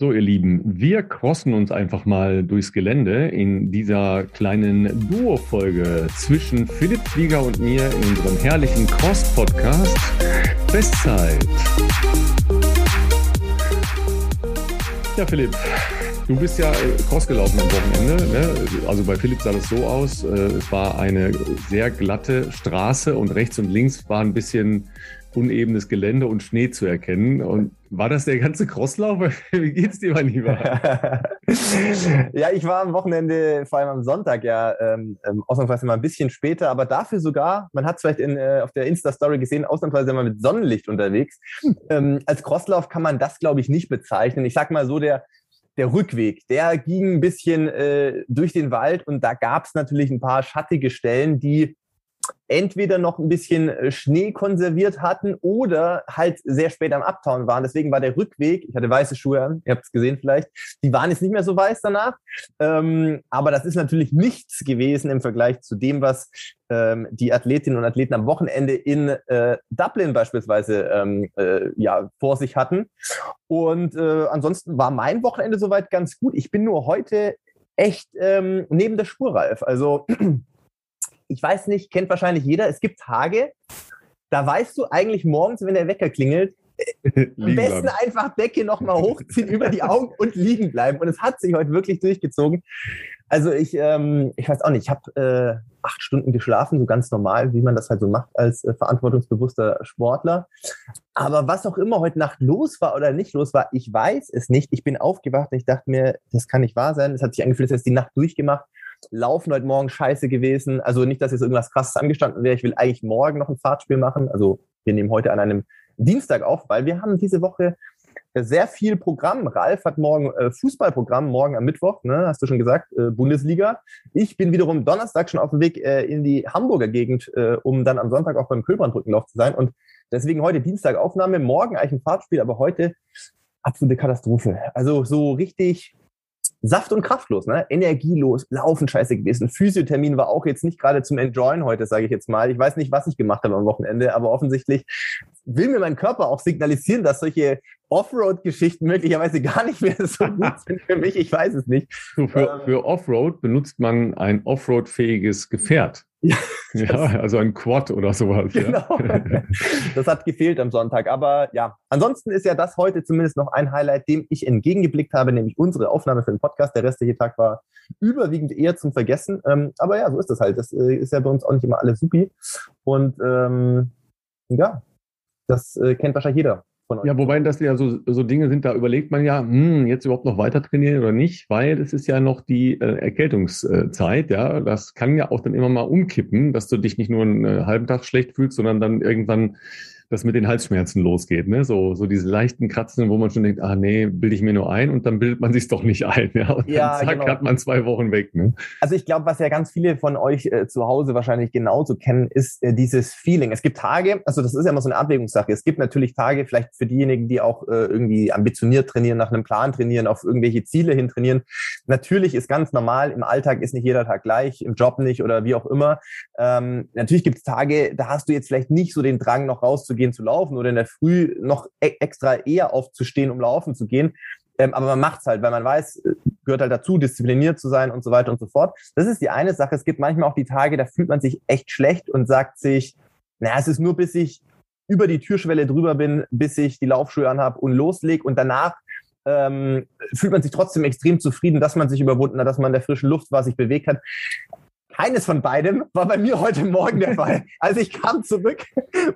So, ihr Lieben, wir crossen uns einfach mal durchs Gelände in dieser kleinen Duo-Folge zwischen Philipp Flieger und mir in unserem herrlichen Cross-Podcast Bestzeit. Ja, Philipp, du bist ja Cross gelaufen am Wochenende. Ne? Also bei Philipp sah das so aus. Äh, es war eine sehr glatte Straße und rechts und links war ein bisschen unebenes Gelände und Schnee zu erkennen. Und war das der ganze Crosslauf? Wie geht's dir, mein Lieber? ja, ich war am Wochenende, vor allem am Sonntag, ja, ähm, ähm, ausnahmsweise mal ein bisschen später, aber dafür sogar, man hat es vielleicht in, äh, auf der Insta-Story gesehen, ausnahmsweise mal mit Sonnenlicht unterwegs. Ähm, als Crosslauf kann man das, glaube ich, nicht bezeichnen. Ich sag mal so, der, der Rückweg, der ging ein bisschen äh, durch den Wald und da gab es natürlich ein paar schattige Stellen, die entweder noch ein bisschen äh, Schnee konserviert hatten oder halt sehr spät am Abtauen waren. Deswegen war der Rückweg, ich hatte weiße Schuhe an, ihr habt es gesehen vielleicht, die waren jetzt nicht mehr so weiß danach. Ähm, aber das ist natürlich nichts gewesen im Vergleich zu dem, was ähm, die Athletinnen und Athleten am Wochenende in äh, Dublin beispielsweise ähm, äh, ja, vor sich hatten. Und äh, ansonsten war mein Wochenende soweit ganz gut. Ich bin nur heute echt ähm, neben der Spur, Ralf. Also ich weiß nicht, kennt wahrscheinlich jeder, es gibt Tage, da weißt du eigentlich morgens, wenn der Wecker klingelt, am besten bleiben. einfach Decke nochmal hochziehen über die Augen und liegen bleiben. Und es hat sich heute wirklich durchgezogen. Also ich, ähm, ich weiß auch nicht, ich habe äh, acht Stunden geschlafen, so ganz normal, wie man das halt so macht als äh, verantwortungsbewusster Sportler. Aber was auch immer heute Nacht los war oder nicht los war, ich weiß es nicht. Ich bin aufgewacht und ich dachte mir, das kann nicht wahr sein. Es hat sich angefühlt, als hätte die Nacht durchgemacht. Laufen heute Morgen scheiße gewesen. Also nicht, dass jetzt irgendwas krasses angestanden wäre. Ich will eigentlich morgen noch ein Fahrtspiel machen. Also wir nehmen heute an einem Dienstag auf, weil wir haben diese Woche sehr viel Programm. Ralf hat morgen äh, Fußballprogramm, morgen am Mittwoch, ne, hast du schon gesagt, äh, Bundesliga. Ich bin wiederum Donnerstag schon auf dem Weg äh, in die Hamburger Gegend, äh, um dann am Sonntag auch beim Kölbrandrückenlauf zu sein. Und deswegen heute Dienstag Aufnahme, morgen eigentlich ein Fahrtspiel, aber heute absolute Katastrophe. Also so richtig saft- und kraftlos, ne? energielos, laufen scheiße gewesen. Physiothermin war auch jetzt nicht gerade zum Enjoyen heute, sage ich jetzt mal. Ich weiß nicht, was ich gemacht habe am Wochenende, aber offensichtlich will mir mein Körper auch signalisieren, dass solche Offroad-Geschichten möglicherweise gar nicht mehr so gut sind für mich. Ich weiß es nicht. für, ähm, für Offroad benutzt man ein Offroad-fähiges Gefährt. Ja, ja, also ein Quad oder sowas. Genau. Ja. Das hat gefehlt am Sonntag. Aber ja, ansonsten ist ja das heute zumindest noch ein Highlight, dem ich entgegengeblickt habe, nämlich unsere Aufnahme für den Podcast. Der restliche Tag war überwiegend eher zum Vergessen. Ähm, aber ja, so ist das halt. Das äh, ist ja bei uns auch nicht immer alles supi. Und ähm, ja, das äh, kennt wahrscheinlich jeder von euch. Ja, wobei das ja so, so Dinge sind, da überlegt man ja, hm, jetzt überhaupt noch weiter trainieren oder nicht, weil es ist ja noch die äh, Erkältungszeit, ja. Das kann ja auch dann immer mal umkippen, dass du dich nicht nur einen äh, halben Tag schlecht fühlst, sondern dann irgendwann das mit den Halsschmerzen losgeht, ne? So, so diese leichten Kratzen, wo man schon denkt, ah nee, bilde ich mir nur ein und dann bildet man sich doch nicht ein, ja. Und ja, dann zack, genau. hat man zwei Wochen weg, ne? Also ich glaube, was ja ganz viele von euch äh, zu Hause wahrscheinlich genauso kennen, ist äh, dieses Feeling. Es gibt Tage, also das ist ja immer so eine Abwägungssache. Es gibt natürlich Tage, vielleicht für diejenigen, die auch äh, irgendwie ambitioniert trainieren, nach einem Plan trainieren, auf irgendwelche Ziele hin trainieren. Natürlich ist ganz normal, im Alltag ist nicht jeder Tag gleich, im Job nicht oder wie auch immer. Ähm, natürlich gibt es Tage, da hast du jetzt vielleicht nicht so den Drang, noch rauszugehen gehen zu laufen oder in der Früh noch e extra eher aufzustehen, um laufen zu gehen. Ähm, aber man macht es halt, weil man weiß, äh, gehört halt dazu, diszipliniert zu sein und so weiter und so fort. Das ist die eine Sache. Es gibt manchmal auch die Tage, da fühlt man sich echt schlecht und sagt sich, naja, es ist nur bis ich über die Türschwelle drüber bin, bis ich die Laufschuhe anhabe und loslege und danach ähm, fühlt man sich trotzdem extrem zufrieden, dass man sich überwunden hat, dass man in der frischen Luft war, sich bewegt hat. Keines von beidem war bei mir heute Morgen der Fall. Also ich kam zurück,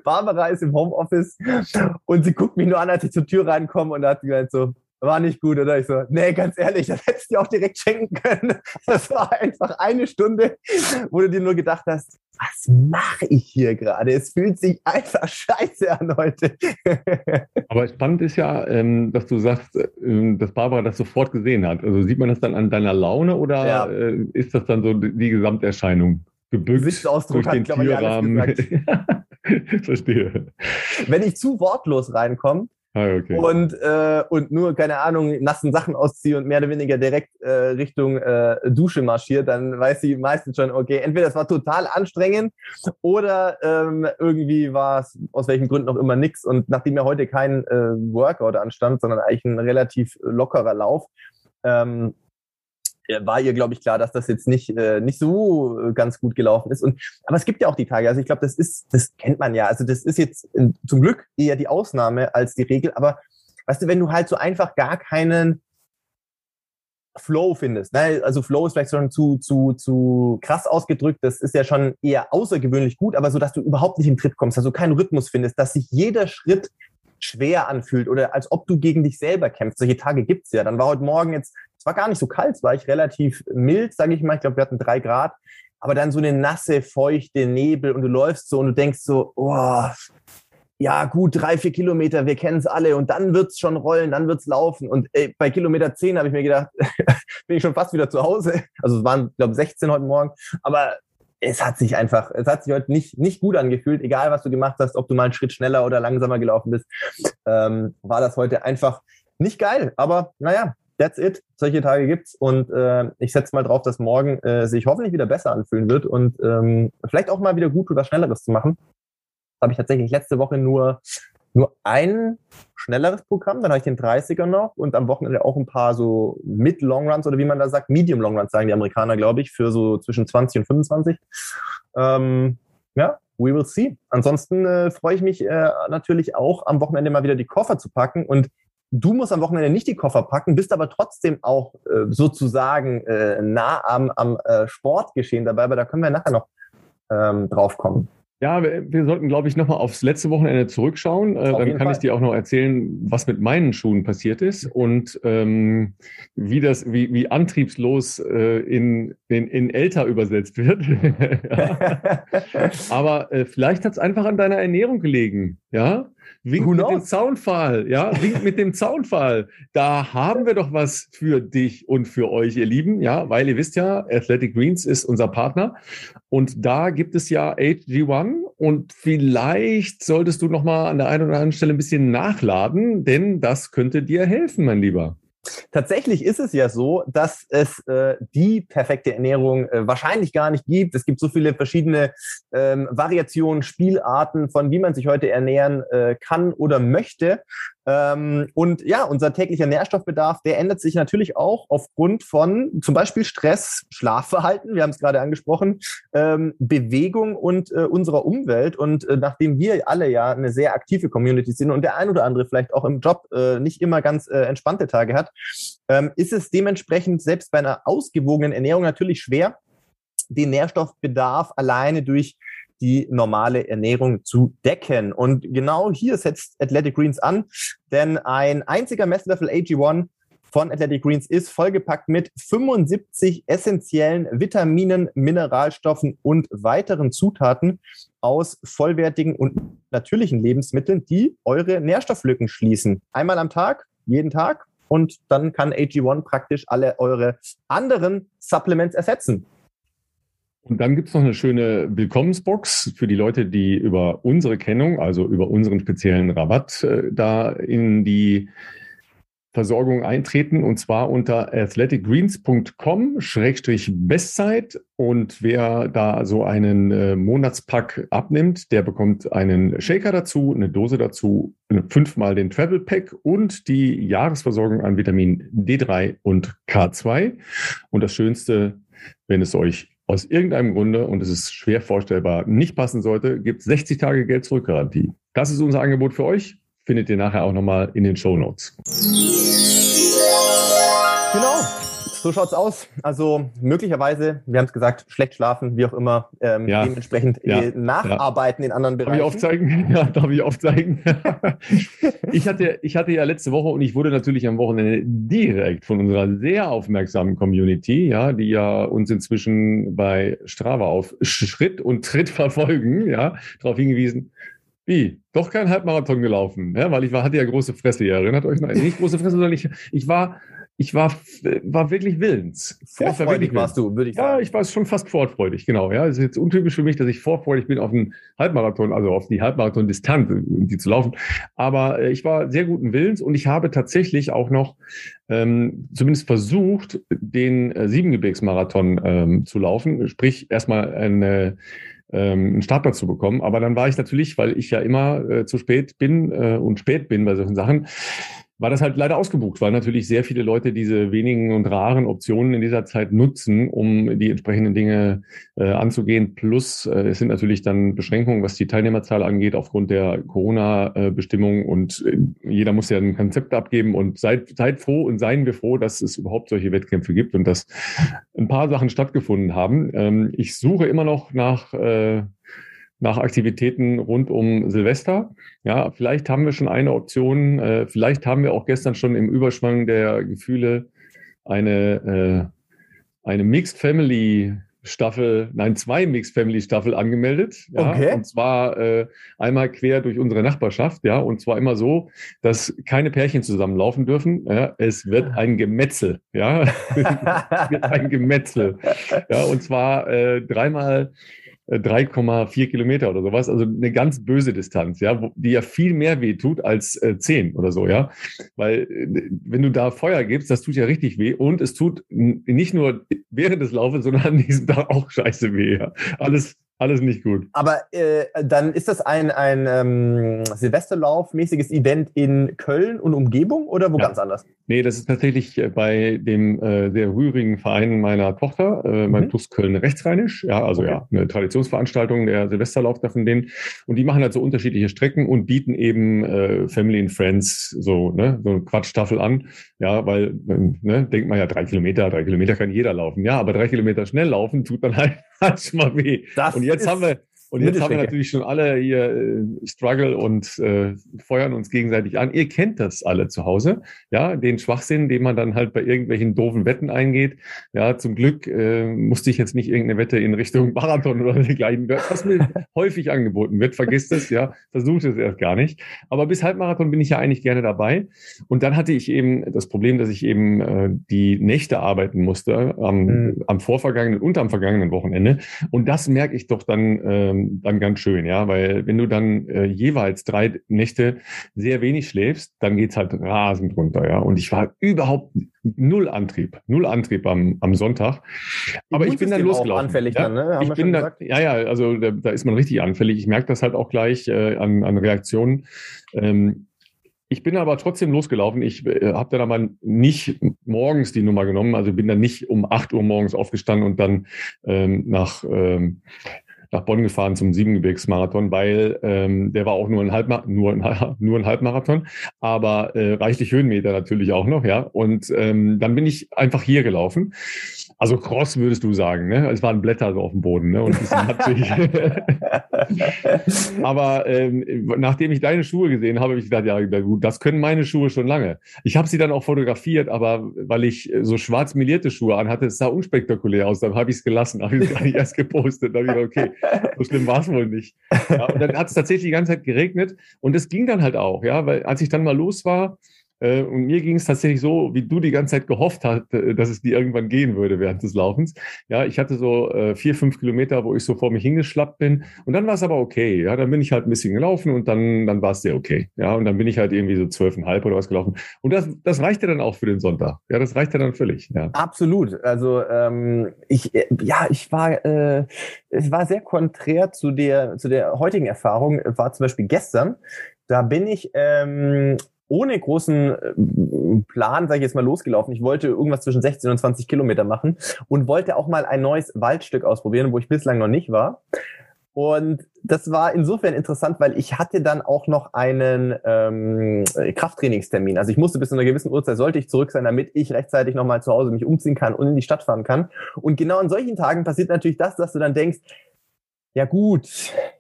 Barbara ist im Homeoffice und sie guckt mich nur an, als ich zur Tür reinkomme und hat sie gesagt so, war nicht gut, oder? Ich so, nee, ganz ehrlich, das hättest du dir auch direkt schenken können. Das war einfach eine Stunde, wo du dir nur gedacht hast, was mache ich hier gerade? Es fühlt sich einfach scheiße an heute. Aber spannend ist ja, ähm, dass du sagst, ähm, dass Barbara das sofort gesehen hat. Also sieht man das dann an deiner Laune oder ja. Äh, ist das dann so die Gesamterscheinung? Gebückt durch den hat, Türrahmen. Ich, Verstehe. Wenn ich zu wortlos reinkomme, Ah, okay. und, äh, und nur, keine Ahnung, nassen Sachen ausziehe und mehr oder weniger direkt äh, Richtung äh, Dusche marschiert, dann weiß sie meistens schon, okay, entweder es war total anstrengend oder ähm, irgendwie war es aus welchen Gründen auch immer nix. Und nachdem ja heute kein äh, Workout anstand, sondern eigentlich ein relativ lockerer Lauf, ähm, war ihr, glaube ich, klar, dass das jetzt nicht, äh, nicht so äh, ganz gut gelaufen ist. Und, aber es gibt ja auch die Tage, also ich glaube, das ist, das kennt man ja. Also das ist jetzt äh, zum Glück eher die Ausnahme als die Regel. Aber weißt du, wenn du halt so einfach gar keinen Flow findest, ne? also Flow ist vielleicht schon zu, zu, zu krass ausgedrückt, das ist ja schon eher außergewöhnlich gut, aber so, dass du überhaupt nicht in Tritt kommst, also keinen Rhythmus findest, dass sich jeder Schritt schwer anfühlt oder als ob du gegen dich selber kämpfst. Solche Tage gibt's ja. Dann war heute Morgen jetzt es war gar nicht so kalt, es war ich relativ mild, sage ich mal. Ich glaube, wir hatten drei Grad. Aber dann so eine nasse, feuchte Nebel und du läufst so und du denkst so, oh, ja gut, drei, vier Kilometer, wir kennen es alle und dann wird's schon rollen, dann wird's laufen. Und ey, bei Kilometer zehn habe ich mir gedacht, bin ich schon fast wieder zu Hause. Also es waren, glaube 16 heute Morgen. Aber es hat sich einfach, es hat sich heute nicht, nicht gut angefühlt, egal was du gemacht hast, ob du mal einen Schritt schneller oder langsamer gelaufen bist, ähm, war das heute einfach nicht geil. Aber naja, that's it. Solche Tage gibt's und äh, ich setze mal drauf, dass morgen äh, sich hoffentlich wieder besser anfühlen wird und ähm, vielleicht auch mal wieder gut oder Schnelleres zu machen. Habe ich tatsächlich letzte Woche nur nur ein schnelleres Programm, dann habe ich den 30er noch und am Wochenende auch ein paar so Mid-Long-Runs oder wie man da sagt, Medium-Long-Runs sagen die Amerikaner, glaube ich, für so zwischen 20 und 25. Ähm, ja, we will see. Ansonsten äh, freue ich mich äh, natürlich auch am Wochenende mal wieder die Koffer zu packen und Du musst am Wochenende nicht die Koffer packen, bist aber trotzdem auch äh, sozusagen äh, nah am, am äh, Sportgeschehen dabei, aber da können wir nachher noch ähm, drauf kommen. Ja, wir, wir sollten, glaube ich, nochmal aufs letzte Wochenende zurückschauen. Äh, dann kann Fall. ich dir auch noch erzählen, was mit meinen Schuhen passiert ist und ähm, wie das, wie, wie antriebslos äh, in, in, in älter übersetzt wird. Aber äh, vielleicht hat es einfach an deiner Ernährung gelegen, ja? Wink mit dem Zaunfall, ja, wink mit dem Zaunfall. Da haben wir doch was für dich und für euch, ihr Lieben, ja, weil ihr wisst ja, Athletic Greens ist unser Partner. Und da gibt es ja HG1 und vielleicht solltest du noch mal an der einen oder anderen Stelle ein bisschen nachladen, denn das könnte dir helfen, mein Lieber. Tatsächlich ist es ja so, dass es äh, die perfekte Ernährung äh, wahrscheinlich gar nicht gibt. Es gibt so viele verschiedene ähm, Variationen, Spielarten von wie man sich heute ernähren äh, kann oder möchte. Ähm, und ja, unser täglicher Nährstoffbedarf, der ändert sich natürlich auch aufgrund von zum Beispiel Stress, Schlafverhalten, wir haben es gerade angesprochen, ähm, Bewegung und äh, unserer Umwelt. Und äh, nachdem wir alle ja eine sehr aktive Community sind und der ein oder andere vielleicht auch im Job äh, nicht immer ganz äh, entspannte Tage hat, ähm, ist es dementsprechend selbst bei einer ausgewogenen Ernährung natürlich schwer, den Nährstoffbedarf alleine durch die normale Ernährung zu decken. Und genau hier setzt Athletic Greens an, denn ein einziger Messlöffel AG1 von Athletic Greens ist vollgepackt mit 75 essentiellen Vitaminen, Mineralstoffen und weiteren Zutaten aus vollwertigen und natürlichen Lebensmitteln, die eure Nährstofflücken schließen. Einmal am Tag, jeden Tag und dann kann AG1 praktisch alle eure anderen Supplements ersetzen. Und dann gibt's noch eine schöne Willkommensbox für die Leute, die über unsere Kennung, also über unseren speziellen Rabatt, äh, da in die Versorgung eintreten. Und zwar unter athleticgreens.com-bestzeit und wer da so einen äh, Monatspack abnimmt, der bekommt einen Shaker dazu, eine Dose dazu, fünfmal den Travel Pack und die Jahresversorgung an Vitamin D3 und K2 und das Schönste, wenn es euch aus irgendeinem Grunde, und es ist schwer vorstellbar, nicht passen sollte, gibt 60 Tage Geld zurück Garantie. Das ist unser Angebot für euch. Findet ihr nachher auch nochmal in den Show Notes. Genau. So schaut's aus. Also möglicherweise, wir haben es gesagt, schlecht schlafen, wie auch immer, ähm, ja. dementsprechend ja. Äh, nacharbeiten ja. in anderen Bereichen. Darf ich aufzeigen? Ja, darf ich aufzeigen? ich, hatte, ich hatte ja letzte Woche und ich wurde natürlich am Wochenende direkt von unserer sehr aufmerksamen Community, ja, die ja uns inzwischen bei Strava auf Schritt und Tritt verfolgen, ja, darauf hingewiesen, wie? Doch kein Halbmarathon gelaufen, ja, weil ich war, hatte ja große Fresse, ihr erinnert euch noch? Nicht große Fresse, sondern ich, ich war ich war, war wirklich willens. Vorfreudig ja, war warst du, würde ich sagen. Ja, ich war schon fast vorfreudig, genau. Ja, es ist jetzt untypisch für mich, dass ich vorfreudig bin auf einen Halbmarathon, also auf die Halbmarathon-Distanz, die zu laufen. Aber äh, ich war sehr guten Willens und ich habe tatsächlich auch noch ähm, zumindest versucht, den äh, Siebengebirgsmarathon ähm, zu laufen. Sprich, erstmal eine ähm, einen Startplatz zu bekommen. Aber dann war ich natürlich, weil ich ja immer äh, zu spät bin äh, und spät bin bei solchen Sachen, war das halt leider ausgebucht, weil natürlich sehr viele Leute diese wenigen und raren Optionen in dieser Zeit nutzen, um die entsprechenden Dinge äh, anzugehen. Plus äh, es sind natürlich dann Beschränkungen, was die Teilnehmerzahl angeht, aufgrund der Corona-Bestimmung und äh, jeder muss ja ein Konzept abgeben und seid, seid froh und seien wir froh, dass es überhaupt solche Wettkämpfe gibt und dass ein paar Sachen stattgefunden haben. Ähm, ich suche immer noch nach äh, nach Aktivitäten rund um Silvester. Ja, vielleicht haben wir schon eine Option. Äh, vielleicht haben wir auch gestern schon im Überschwang der Gefühle eine, äh, eine Mixed Family Staffel, nein, zwei Mixed Family Staffel angemeldet. Ja, okay. Und zwar äh, einmal quer durch unsere Nachbarschaft, ja, und zwar immer so, dass keine Pärchen zusammenlaufen dürfen. Ja, es wird ah. ein Gemetzel, ja, es wird ein Gemetzel, ja, und zwar äh, dreimal 3,4 äh, Kilometer oder sowas, also eine ganz böse Distanz, ja, die ja viel mehr weh tut als äh, 10 oder so, ja. Weil äh, wenn du da Feuer gibst, das tut ja richtig weh und es tut nicht nur während des Laufes, sondern an diesem Tag auch scheiße weh. Ja. Alles alles nicht gut. Aber äh, dann ist das ein, ein ähm, Silvesterlauf-mäßiges Event in Köln und Umgebung oder wo ja. ganz anders? Nee, das ist tatsächlich äh, bei dem äh, sehr rührigen Verein meiner Tochter, äh, mein mhm. Plus Köln Rechtsrheinisch. Ja, also okay. ja, eine Traditionsveranstaltung, der Silvesterlauf da von denen. Und die machen halt so unterschiedliche Strecken und bieten eben äh, Family and Friends so, ne, so eine Quatschstaffel an. Ja, weil, ne, denkt man ja, drei Kilometer, drei Kilometer kann jeder laufen. Ja, aber drei Kilometer schnell laufen tut dann halt manchmal weh. Das und jetzt haben wir, und jetzt haben wir natürlich schon alle hier äh, Struggle und äh, feuern uns gegenseitig an. Ihr kennt das alle zu Hause, ja, den Schwachsinn, den man dann halt bei irgendwelchen doofen Wetten eingeht. Ja, zum Glück äh, musste ich jetzt nicht irgendeine Wette in Richtung Marathon oder dergleichen, was mir häufig angeboten wird. Vergisst es, ja, versucht es erst gar nicht. Aber bis Halbmarathon bin ich ja eigentlich gerne dabei. Und dann hatte ich eben das Problem, dass ich eben äh, die Nächte arbeiten musste am, mhm. am vorvergangenen und am vergangenen Wochenende. Und das merke ich doch dann. Ähm, dann ganz schön, ja, weil wenn du dann äh, jeweils drei Nächte sehr wenig schläfst, dann geht's halt rasend runter, ja. Und ich war überhaupt null Antrieb, null Antrieb am, am Sonntag. Aber ich bin dann losgelaufen. anfällig ja? dann, ne? Haben ich bin da, ja, ja, also da, da, ist man richtig anfällig. Ich merke das halt auch gleich äh, an, an Reaktionen. Ähm, ich bin aber trotzdem losgelaufen. Ich äh, habe dann aber nicht morgens die Nummer genommen. Also bin dann nicht um 8 Uhr morgens aufgestanden und dann ähm, nach ähm, nach Bonn gefahren zum Siebengebirgsmarathon, weil ähm, der war auch nur ein, Halbma nur ein, nur ein Halbmarathon, aber äh, reichlich Höhenmeter natürlich auch noch, ja. Und ähm, dann bin ich einfach hier gelaufen. Also Cross würdest du sagen, ne? Es waren Blätter so auf dem Boden, ne? Und aber ähm, nachdem ich deine Schuhe gesehen habe, habe ich gedacht, ja gut, das können meine Schuhe schon lange. Ich habe sie dann auch fotografiert, aber weil ich so schwarz melierte Schuhe anhatte, es sah unspektakulär aus. Dann habe ich es gelassen, habe ich es gar nicht erst gepostet. Dann habe ich gedacht, okay, so schlimm war es wohl nicht. Ja, und dann hat es tatsächlich die ganze Zeit geregnet und es ging dann halt auch, ja, weil als ich dann mal los war, äh, und mir ging es tatsächlich so, wie du die ganze Zeit gehofft hast, äh, dass es dir irgendwann gehen würde während des Laufens. Ja, ich hatte so äh, vier, fünf Kilometer, wo ich so vor mich hingeschlappt bin. Und dann war es aber okay. Ja, dann bin ich halt ein bisschen gelaufen und dann, dann war es sehr okay. Ja, und dann bin ich halt irgendwie so zwölfeinhalb oder was gelaufen. Und das, das reichte dann auch für den Sonntag. Ja, das reichte dann völlig. Ja. Absolut. Also ähm, ich, ja, ich war, äh, es war sehr konträr zu der, zu der heutigen Erfahrung. War zum Beispiel gestern. Da bin ich ähm, ohne großen äh, Plan, sage ich jetzt mal, losgelaufen. Ich wollte irgendwas zwischen 16 und 20 Kilometer machen und wollte auch mal ein neues Waldstück ausprobieren, wo ich bislang noch nicht war. Und das war insofern interessant, weil ich hatte dann auch noch einen ähm, Krafttrainingstermin. Also ich musste bis zu einer gewissen Uhrzeit sollte ich zurück sein, damit ich rechtzeitig nochmal zu Hause mich umziehen kann und in die Stadt fahren kann. Und genau an solchen Tagen passiert natürlich das, dass du dann denkst, ja gut,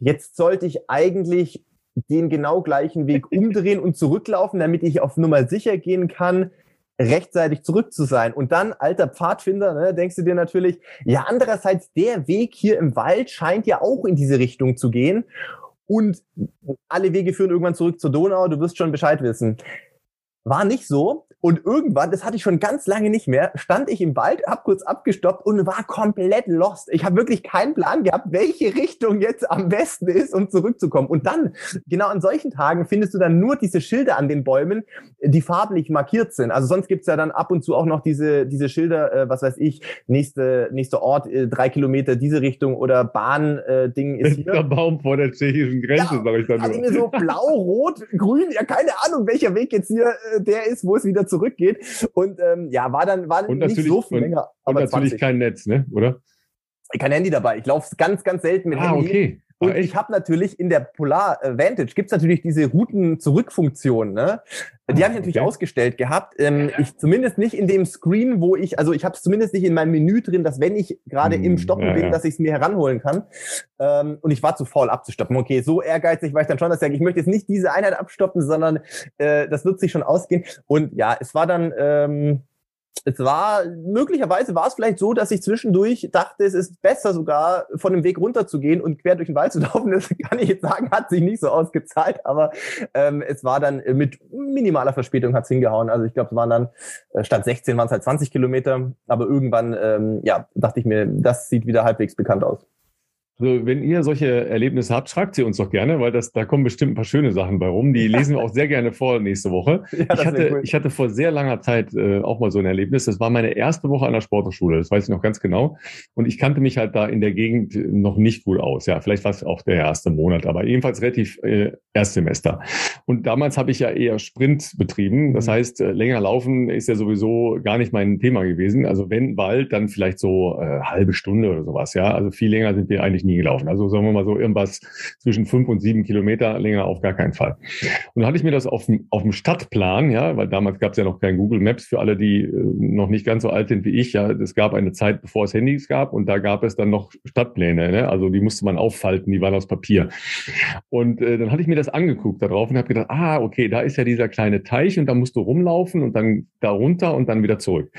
jetzt sollte ich eigentlich den genau gleichen Weg umdrehen und zurücklaufen, damit ich auf Nummer sicher gehen kann, rechtzeitig zurück zu sein. Und dann, alter Pfadfinder, ne, denkst du dir natürlich, ja, andererseits, der Weg hier im Wald scheint ja auch in diese Richtung zu gehen. Und alle Wege führen irgendwann zurück zur Donau, du wirst schon Bescheid wissen. War nicht so. Und irgendwann, das hatte ich schon ganz lange nicht mehr, stand ich im Wald, hab kurz abgestoppt und war komplett lost. Ich habe wirklich keinen Plan gehabt, welche Richtung jetzt am besten ist, um zurückzukommen. Und dann, genau an solchen Tagen, findest du dann nur diese Schilder an den Bäumen, die farblich markiert sind. Also sonst gibt's ja dann ab und zu auch noch diese, diese Schilder, äh, was weiß ich, nächste, nächster Ort, äh, drei Kilometer diese Richtung oder Bahn-Ding äh, ist hier. Der Baum vor der tschechischen Grenze, ja, sag ich dann nur. Also so blau, rot, grün, ja keine Ahnung, welcher Weg jetzt hier äh, der ist, wo es wieder zurückgeht. Und ähm, ja, war dann war und nicht so viel länger. Aber und natürlich 20. kein Netz, ne? Oder? Kein Handy dabei. Ich laufe ganz, ganz selten mit ah, Handy. Okay. Und ah, ich habe natürlich in der Polar Vantage gibt's natürlich diese Routen-Zurück-Funktion. Ne? Die habe ich natürlich okay. ausgestellt gehabt. Ähm, ich zumindest nicht in dem Screen, wo ich, also ich habe es zumindest nicht in meinem Menü drin, dass wenn ich gerade hm, im Stoppen ja, bin, ja. dass ich es mir heranholen kann. Ähm, und ich war zu faul abzustoppen. Okay, so ehrgeizig war ich dann schon, dass ich sage, ich möchte jetzt nicht diese Einheit abstoppen, sondern äh, das wird sich schon ausgehen. Und ja, es war dann. Ähm, es war, möglicherweise war es vielleicht so, dass ich zwischendurch dachte, es ist besser sogar von dem Weg runterzugehen und quer durch den Wald zu laufen. Das kann ich jetzt sagen, hat sich nicht so ausgezahlt, aber ähm, es war dann mit minimaler Verspätung hat's hingehauen. Also ich glaube, es waren dann, äh, statt 16 waren es halt 20 Kilometer, aber irgendwann, ähm, ja, dachte ich mir, das sieht wieder halbwegs bekannt aus. Also wenn ihr solche Erlebnisse habt, schreibt sie uns doch gerne, weil das, da kommen bestimmt ein paar schöne Sachen bei rum. Die lesen wir auch sehr gerne vor nächste Woche. Ja, ich, hatte, cool. ich hatte vor sehr langer Zeit äh, auch mal so ein Erlebnis. Das war meine erste Woche an der Sporthochschule, das weiß ich noch ganz genau. Und ich kannte mich halt da in der Gegend noch nicht gut aus. Ja, vielleicht war es auch der erste Monat, aber jedenfalls relativ äh, Erstsemester. Und damals habe ich ja eher Sprint betrieben. Das mhm. heißt, äh, länger laufen ist ja sowieso gar nicht mein Thema gewesen. Also wenn Wald, dann vielleicht so äh, halbe Stunde oder sowas. Ja, also viel länger sind wir eigentlich nie gelaufen. Also sagen wir mal so irgendwas zwischen fünf und sieben Kilometer länger auf gar keinen Fall. Und dann hatte ich mir das auf dem, auf dem Stadtplan, ja, weil damals gab es ja noch kein Google Maps für alle, die äh, noch nicht ganz so alt sind wie ich. Ja, es gab eine Zeit, bevor es Handys gab und da gab es dann noch Stadtpläne. Ne? Also die musste man auffalten, die waren aus Papier. Und äh, dann hatte ich mir das angeguckt darauf und habe gedacht, ah, okay, da ist ja dieser kleine Teich und da musst du rumlaufen und dann da runter und dann wieder zurück.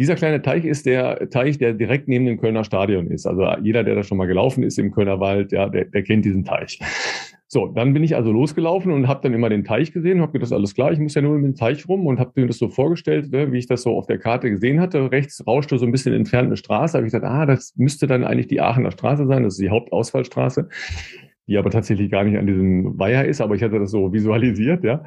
Dieser kleine Teich ist der Teich, der direkt neben dem Kölner Stadion ist. Also jeder, der da schon mal gelaufen ist im Kölner Wald, ja, der, der kennt diesen Teich. So, dann bin ich also losgelaufen und habe dann immer den Teich gesehen und habe gedacht, alles klar, ich muss ja nur in den Teich rum und habe mir das so vorgestellt, ne, wie ich das so auf der Karte gesehen hatte. Rechts rauschte so ein bisschen entfernt eine Straße. Habe ich gesagt, ah, das müsste dann eigentlich die Aachener Straße sein, das ist die Hauptausfallstraße die aber tatsächlich gar nicht an diesem Weiher ist, aber ich hatte das so visualisiert, ja.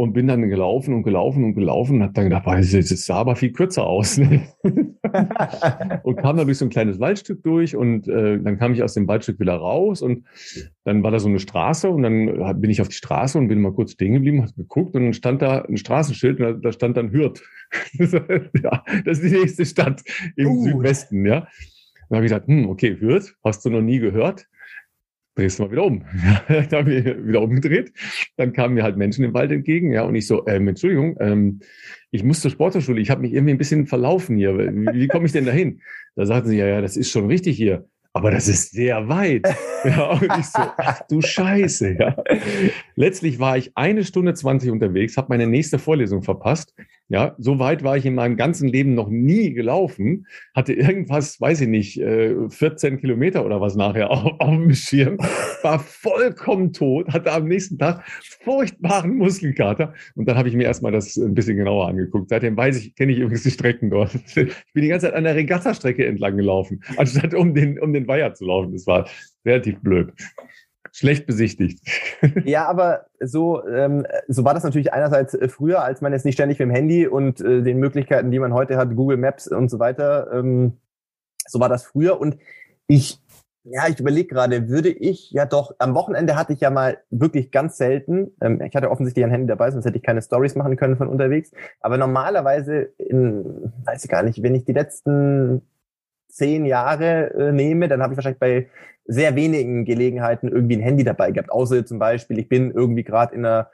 Und bin dann gelaufen und gelaufen und gelaufen und habe dann gedacht, boah, das, sah aber viel kürzer aus. Ne? und kam da durch so ein kleines Waldstück durch und äh, dann kam ich aus dem Waldstück wieder raus und dann war da so eine Straße und dann bin ich auf die Straße und bin mal kurz stehen geblieben, habe geguckt und dann stand da ein Straßenschild und da, da stand dann Hürth. ja, das ist die nächste Stadt im uh. Südwesten, ja. Dann habe ich gesagt, hm, okay, Hürth, hast du noch nie gehört? Drehst du mal wieder um. da haben wir wieder umgedreht. Dann kamen mir halt Menschen im Wald entgegen, ja, und ich so, ähm, Entschuldigung, ähm, ich muss zur Sporthochschule, ich habe mich irgendwie ein bisschen verlaufen hier. Wie, wie komme ich denn dahin? Da sagten sie, ja, ja, das ist schon richtig hier aber das ist sehr weit. Ja, und ich so, ach du Scheiße. Ja. Letztlich war ich eine Stunde zwanzig unterwegs, habe meine nächste Vorlesung verpasst. Ja, so weit war ich in meinem ganzen Leben noch nie gelaufen. Hatte irgendwas, weiß ich nicht, 14 äh, Kilometer oder was nachher auf, auf dem Schirm. War vollkommen tot, hatte am nächsten Tag furchtbaren Muskelkater. Und dann habe ich mir erstmal das ein bisschen genauer angeguckt. Seitdem weiß ich, kenne ich übrigens die Strecken dort. Ich bin die ganze Zeit an der Regattastrecke entlang gelaufen, anstatt um den, um den Weiher zu laufen. Das war relativ blöd. Schlecht besichtigt. Ja, aber so, ähm, so war das natürlich einerseits äh, früher, als man jetzt nicht ständig mit dem Handy und äh, den Möglichkeiten, die man heute hat, Google Maps und so weiter, ähm, so war das früher. Und ich, ja, ich überlege gerade, würde ich, ja doch, am Wochenende hatte ich ja mal wirklich ganz selten, ähm, ich hatte offensichtlich ein Handy dabei, sonst hätte ich keine Stories machen können von unterwegs. Aber normalerweise, in, weiß ich gar nicht, wenn ich die letzten zehn Jahre äh, nehme, dann habe ich wahrscheinlich bei sehr wenigen Gelegenheiten irgendwie ein Handy dabei gehabt. Außer zum Beispiel, ich bin irgendwie gerade in einer,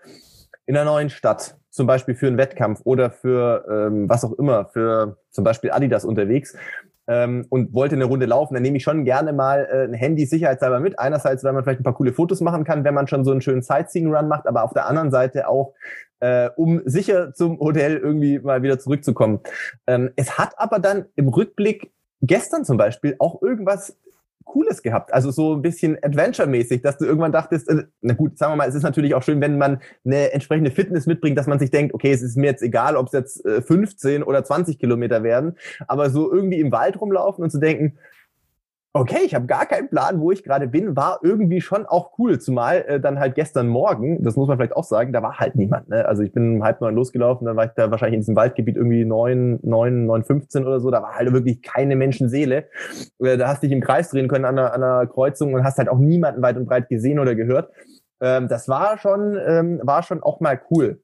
in einer neuen Stadt, zum Beispiel für einen Wettkampf oder für ähm, was auch immer, für zum Beispiel Adidas unterwegs ähm, und wollte eine Runde laufen, dann nehme ich schon gerne mal äh, ein Handy sicherheitshalber mit. Einerseits, weil man vielleicht ein paar coole Fotos machen kann, wenn man schon so einen schönen Sightseeing-Run macht, aber auf der anderen Seite auch, äh, um sicher zum Hotel irgendwie mal wieder zurückzukommen. Ähm, es hat aber dann im Rückblick gestern zum Beispiel auch irgendwas Cooles gehabt. Also so ein bisschen Adventure-mäßig, dass du irgendwann dachtest, äh, na gut, sagen wir mal, es ist natürlich auch schön, wenn man eine entsprechende Fitness mitbringt, dass man sich denkt, okay, es ist mir jetzt egal, ob es jetzt 15 äh, oder 20 Kilometer werden, aber so irgendwie im Wald rumlaufen und zu denken, okay, ich habe gar keinen Plan, wo ich gerade bin, war irgendwie schon auch cool. Zumal äh, dann halt gestern Morgen, das muss man vielleicht auch sagen, da war halt niemand. Ne? Also ich bin um halb neun losgelaufen, dann war ich da wahrscheinlich in diesem Waldgebiet irgendwie neun, neun, neun, fünfzehn oder so. Da war halt wirklich keine Menschenseele. Äh, da hast du dich im Kreis drehen können an einer, an einer Kreuzung und hast halt auch niemanden weit und breit gesehen oder gehört. Ähm, das war schon, ähm, war schon auch mal cool.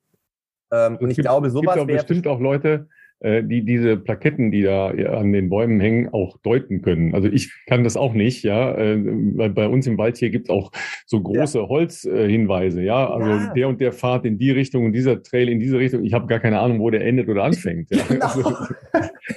Ähm, und ich gibt, glaube, sowas wäre bestimmt auch Leute, die diese Plaketten, die da an den Bäumen hängen, auch deuten können. Also ich kann das auch nicht, ja. Äh, weil bei uns im Wald hier gibt's auch so große ja. Holzhinweise, ja. Also ja. der und der Pfad in die Richtung und dieser Trail in diese Richtung. Ich habe gar keine Ahnung, wo der endet oder anfängt. Ja. Genau.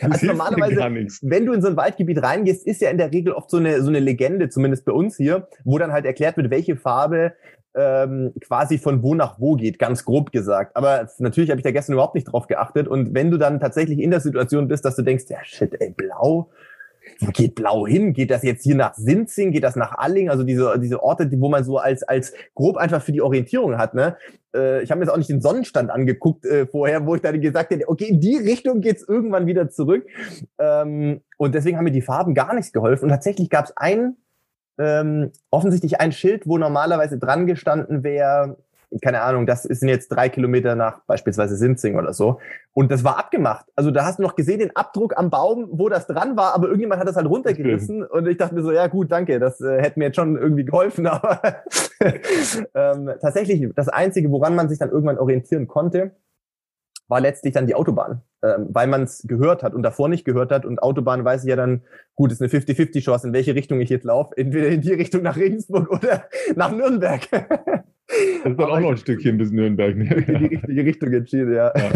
Also, also normalerweise, wenn du in so ein Waldgebiet reingehst, ist ja in der Regel oft so eine, so eine Legende, zumindest bei uns hier, wo dann halt erklärt wird, welche Farbe ähm, quasi von wo nach wo geht, ganz grob gesagt. Aber natürlich habe ich da gestern überhaupt nicht drauf geachtet. Und wenn du dann tatsächlich in der Situation bist, dass du denkst, ja shit, ey, blau, wo geht blau hin? Geht das jetzt hier nach Sinzing? Geht das nach Alling? Also diese, diese Orte, wo man so als, als grob einfach für die Orientierung hat, ne? Äh, ich habe mir jetzt auch nicht den Sonnenstand angeguckt äh, vorher, wo ich dann gesagt hätte, okay, in die Richtung geht's irgendwann wieder zurück. Ähm, und deswegen haben mir die Farben gar nichts geholfen. Und tatsächlich gab es ein ähm, offensichtlich ein Schild, wo normalerweise dran gestanden wäre, keine Ahnung, das sind jetzt drei Kilometer nach beispielsweise Sinzing oder so. Und das war abgemacht. Also da hast du noch gesehen, den Abdruck am Baum, wo das dran war, aber irgendjemand hat das halt runtergerissen. Okay. Und ich dachte mir so, ja gut, danke, das äh, hätte mir jetzt schon irgendwie geholfen. Aber ähm, tatsächlich, das Einzige, woran man sich dann irgendwann orientieren konnte, war letztlich dann die Autobahn, ähm, weil man es gehört hat und davor nicht gehört hat. Und Autobahn weiß ich ja dann, gut, ist eine 50-50-Chance, in welche Richtung ich jetzt laufe. Entweder in die Richtung nach Regensburg oder nach Nürnberg. Das ist dann auch noch ein Stückchen bis Nürnberg. Ne? In die richtige Richtung entschieden, ja. ja.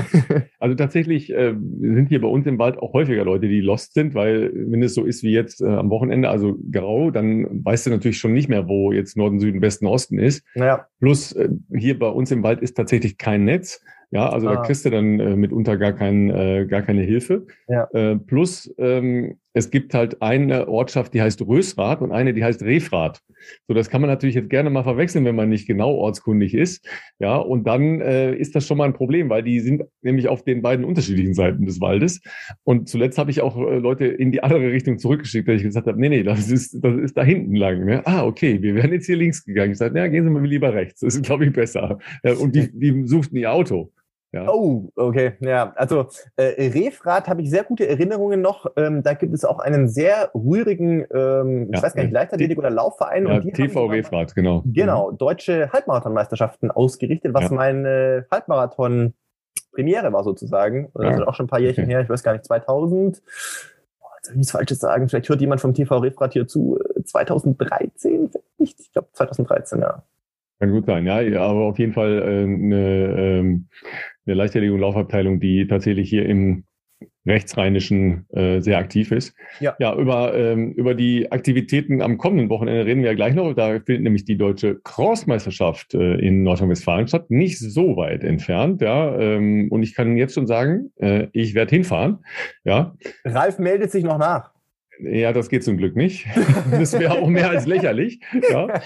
Also tatsächlich äh, sind hier bei uns im Wald auch häufiger Leute, die lost sind, weil wenn es so ist wie jetzt äh, am Wochenende, also grau, dann weißt du natürlich schon nicht mehr, wo jetzt Norden, Süden, Westen, Osten ist. Ja. Plus äh, hier bei uns im Wald ist tatsächlich kein Netz. Ja, also ah. da kriegst du dann äh, mitunter gar, kein, äh, gar keine Hilfe. Ja. Äh, plus ähm, es gibt halt eine Ortschaft, die heißt Rösrath und eine, die heißt Refrath. So, das kann man natürlich jetzt gerne mal verwechseln, wenn man nicht genau ortskundig ist. Ja, und dann äh, ist das schon mal ein Problem, weil die sind nämlich auf den beiden unterschiedlichen Seiten des Waldes. Und zuletzt habe ich auch äh, Leute in die andere Richtung zurückgeschickt, weil ich gesagt habe, nee, nee, das ist, das ist da hinten lang. Ne? Ah, okay, wir wären jetzt hier links gegangen. Ich sage, ja, gehen Sie mal lieber rechts. Das ist, glaube ich, besser. Ja, und die, die suchten ihr Auto. Ja. Oh, okay. Ja, also äh, Refrat habe ich sehr gute Erinnerungen noch. Ähm, da gibt es auch einen sehr rührigen, ähm, ja, ich weiß gar nicht, Leichtathletik oder Laufverein. Ja, und die TV Refrat, genau. Genau, mhm. deutsche Halbmarathonmeisterschaften ausgerichtet, was ja. meine Halbmarathon Premiere war sozusagen. Das ist auch schon ein paar Jährchen okay. her, ich weiß gar nicht, 2000. Oh, jetzt soll ich nichts Falsches sagen. Vielleicht hört jemand vom TV Refrat hier zu. 2013? Ich glaube 2013, ja. Kann gut sein, ja, aber auf jeden Fall äh, eine, ähm, eine Leichtathletik- und Laufabteilung, die tatsächlich hier im rechtsrheinischen äh, sehr aktiv ist. Ja, ja über, ähm, über die Aktivitäten am kommenden Wochenende reden wir ja gleich noch. Da findet nämlich die deutsche Crossmeisterschaft äh, in Nordrhein-Westfalen statt, nicht so weit entfernt. Ja, ähm, und ich kann jetzt schon sagen, äh, ich werde hinfahren. Ja. Ralf meldet sich noch nach. Ja, das geht zum Glück nicht. Das wäre auch mehr als lächerlich. Ja.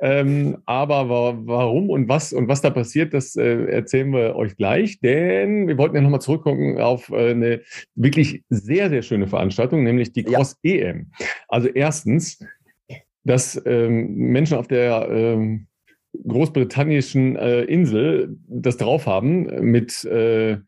Ähm, aber wa warum und was und was da passiert, das äh, erzählen wir euch gleich. Denn wir wollten ja nochmal zurückgucken auf äh, eine wirklich sehr, sehr schöne Veranstaltung, nämlich die Cross EM. Also erstens, dass ähm, Menschen auf der ähm, großbritannischen äh, Insel das drauf haben mit äh,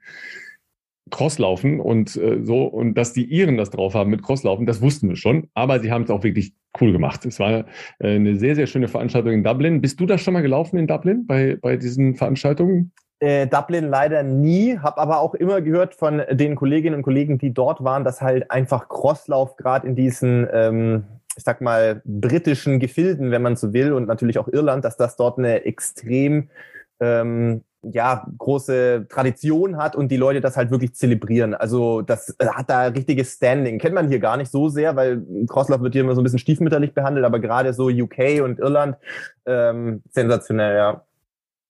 Crosslaufen und äh, so und dass die Iren das drauf haben mit Crosslaufen, das wussten wir schon, aber sie haben es auch wirklich cool gemacht. Es war äh, eine sehr, sehr schöne Veranstaltung in Dublin. Bist du da schon mal gelaufen in Dublin bei, bei diesen Veranstaltungen? Äh, Dublin leider nie, habe aber auch immer gehört von den Kolleginnen und Kollegen, die dort waren, dass halt einfach Crosslauf gerade in diesen, ähm, ich sag mal, britischen Gefilden, wenn man so will, und natürlich auch Irland, dass das dort eine extrem ähm, ja, große Tradition hat und die Leute das halt wirklich zelebrieren. Also das äh, hat da richtiges Standing. Kennt man hier gar nicht so sehr, weil Crosslauf wird hier immer so ein bisschen stiefmütterlich behandelt, aber gerade so UK und Irland ähm, sensationell, ja.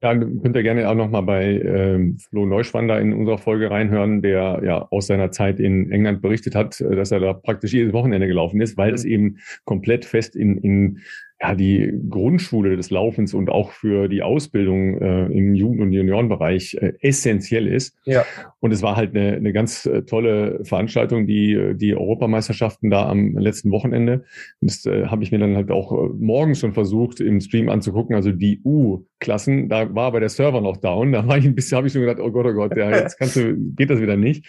Ja, könnt ihr gerne auch nochmal bei ähm, Flo Neuschwander in unserer Folge reinhören, der ja aus seiner Zeit in England berichtet hat, äh, dass er da praktisch jedes Wochenende gelaufen ist, weil es eben komplett fest in, in ja, die Grundschule des Laufens und auch für die Ausbildung äh, im Jugend- und Juniorenbereich äh, essentiell ist. Ja. Und es war halt eine, eine ganz äh, tolle Veranstaltung, die, äh, die Europameisterschaften da am letzten Wochenende. Das äh, habe ich mir dann halt auch äh, morgens schon versucht, im Stream anzugucken. Also die U-Klassen, da war aber der Server noch down. Da war ich ein bisschen, habe ich schon gedacht, oh Gott, oh Gott, ja, jetzt kannst du, geht das wieder nicht.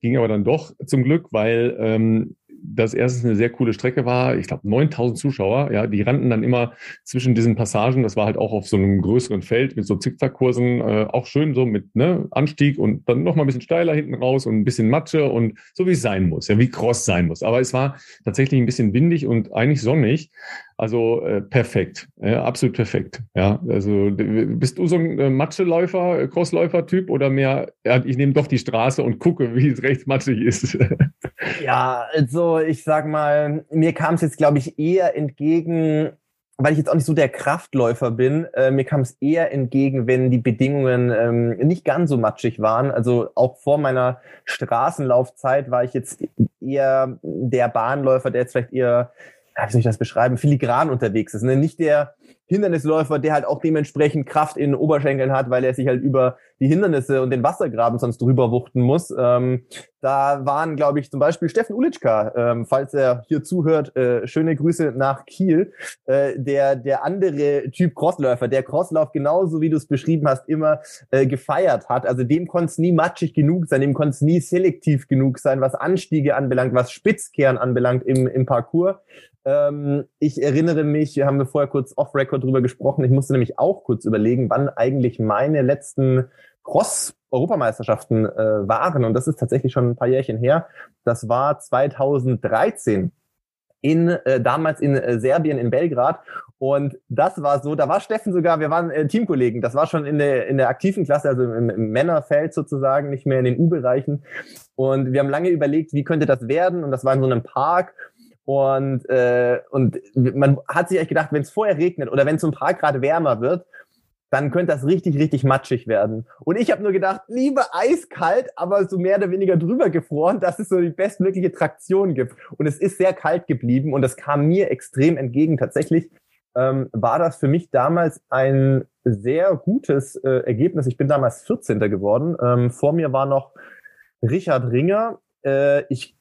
Ging aber dann doch zum Glück, weil ähm, das erstens eine sehr coole Strecke war. Ich glaube, 9000 Zuschauer, ja, die rannten dann immer zwischen diesen Passagen. Das war halt auch auf so einem größeren Feld mit so Zickzackkursen, äh, auch schön so mit ne, Anstieg und dann nochmal ein bisschen steiler hinten raus und ein bisschen Matsche und so wie es sein muss, ja, wie Cross sein muss. Aber es war tatsächlich ein bisschen windig und eigentlich sonnig. Also äh, perfekt, ja, absolut perfekt. Ja, also bist du so ein äh, Matscheläufer, äh, Crossläufer-Typ oder mehr? Ja, ich nehme doch die Straße und gucke, wie es recht matschig ist. ja, also ich sag mal, mir kam es jetzt, glaube ich, eher entgegen, weil ich jetzt auch nicht so der Kraftläufer bin, äh, mir kam es eher entgegen, wenn die Bedingungen ähm, nicht ganz so matschig waren. Also auch vor meiner Straßenlaufzeit war ich jetzt eher der Bahnläufer, der jetzt vielleicht eher wie soll ich das beschreiben, filigran unterwegs ist. Ne? Nicht der Hindernisläufer, der halt auch dementsprechend Kraft in den Oberschenkeln hat, weil er sich halt über die Hindernisse und den Wassergraben sonst drüber wuchten muss. Ähm, da waren, glaube ich, zum Beispiel Steffen Ulitschka, ähm, falls er hier zuhört, äh, schöne Grüße nach Kiel, äh, der, der andere Typ Crossläufer, der Crosslauf genauso wie du es beschrieben hast, immer äh, gefeiert hat. Also dem konnte es nie matschig genug sein, dem konnte es nie selektiv genug sein, was Anstiege anbelangt, was Spitzkehren anbelangt im, im Parcours. Ähm, ich erinnere mich, wir haben vorher kurz off-Record drüber gesprochen, ich musste nämlich auch kurz überlegen, wann eigentlich meine letzten Cross-Europameisterschaften äh, waren. Und das ist tatsächlich schon ein paar Jährchen her. Das war 2013 in äh, damals in äh, Serbien in Belgrad. Und das war so, da war Steffen sogar, wir waren äh, Teamkollegen, das war schon in der in der aktiven Klasse, also im, im Männerfeld sozusagen, nicht mehr in den U-Bereichen. Und wir haben lange überlegt, wie könnte das werden? Und das war in so einem Park und, äh, und man hat sich echt gedacht, wenn es vorher regnet oder wenn es ein paar Grad wärmer wird, dann könnte das richtig, richtig matschig werden. Und ich habe nur gedacht, lieber eiskalt, aber so mehr oder weniger drüber gefroren, dass es so die bestmögliche Traktion gibt. Und es ist sehr kalt geblieben und das kam mir extrem entgegen. Tatsächlich ähm, war das für mich damals ein sehr gutes äh, Ergebnis. Ich bin damals 14. geworden. Ähm, vor mir war noch Richard Ringer. Äh, ich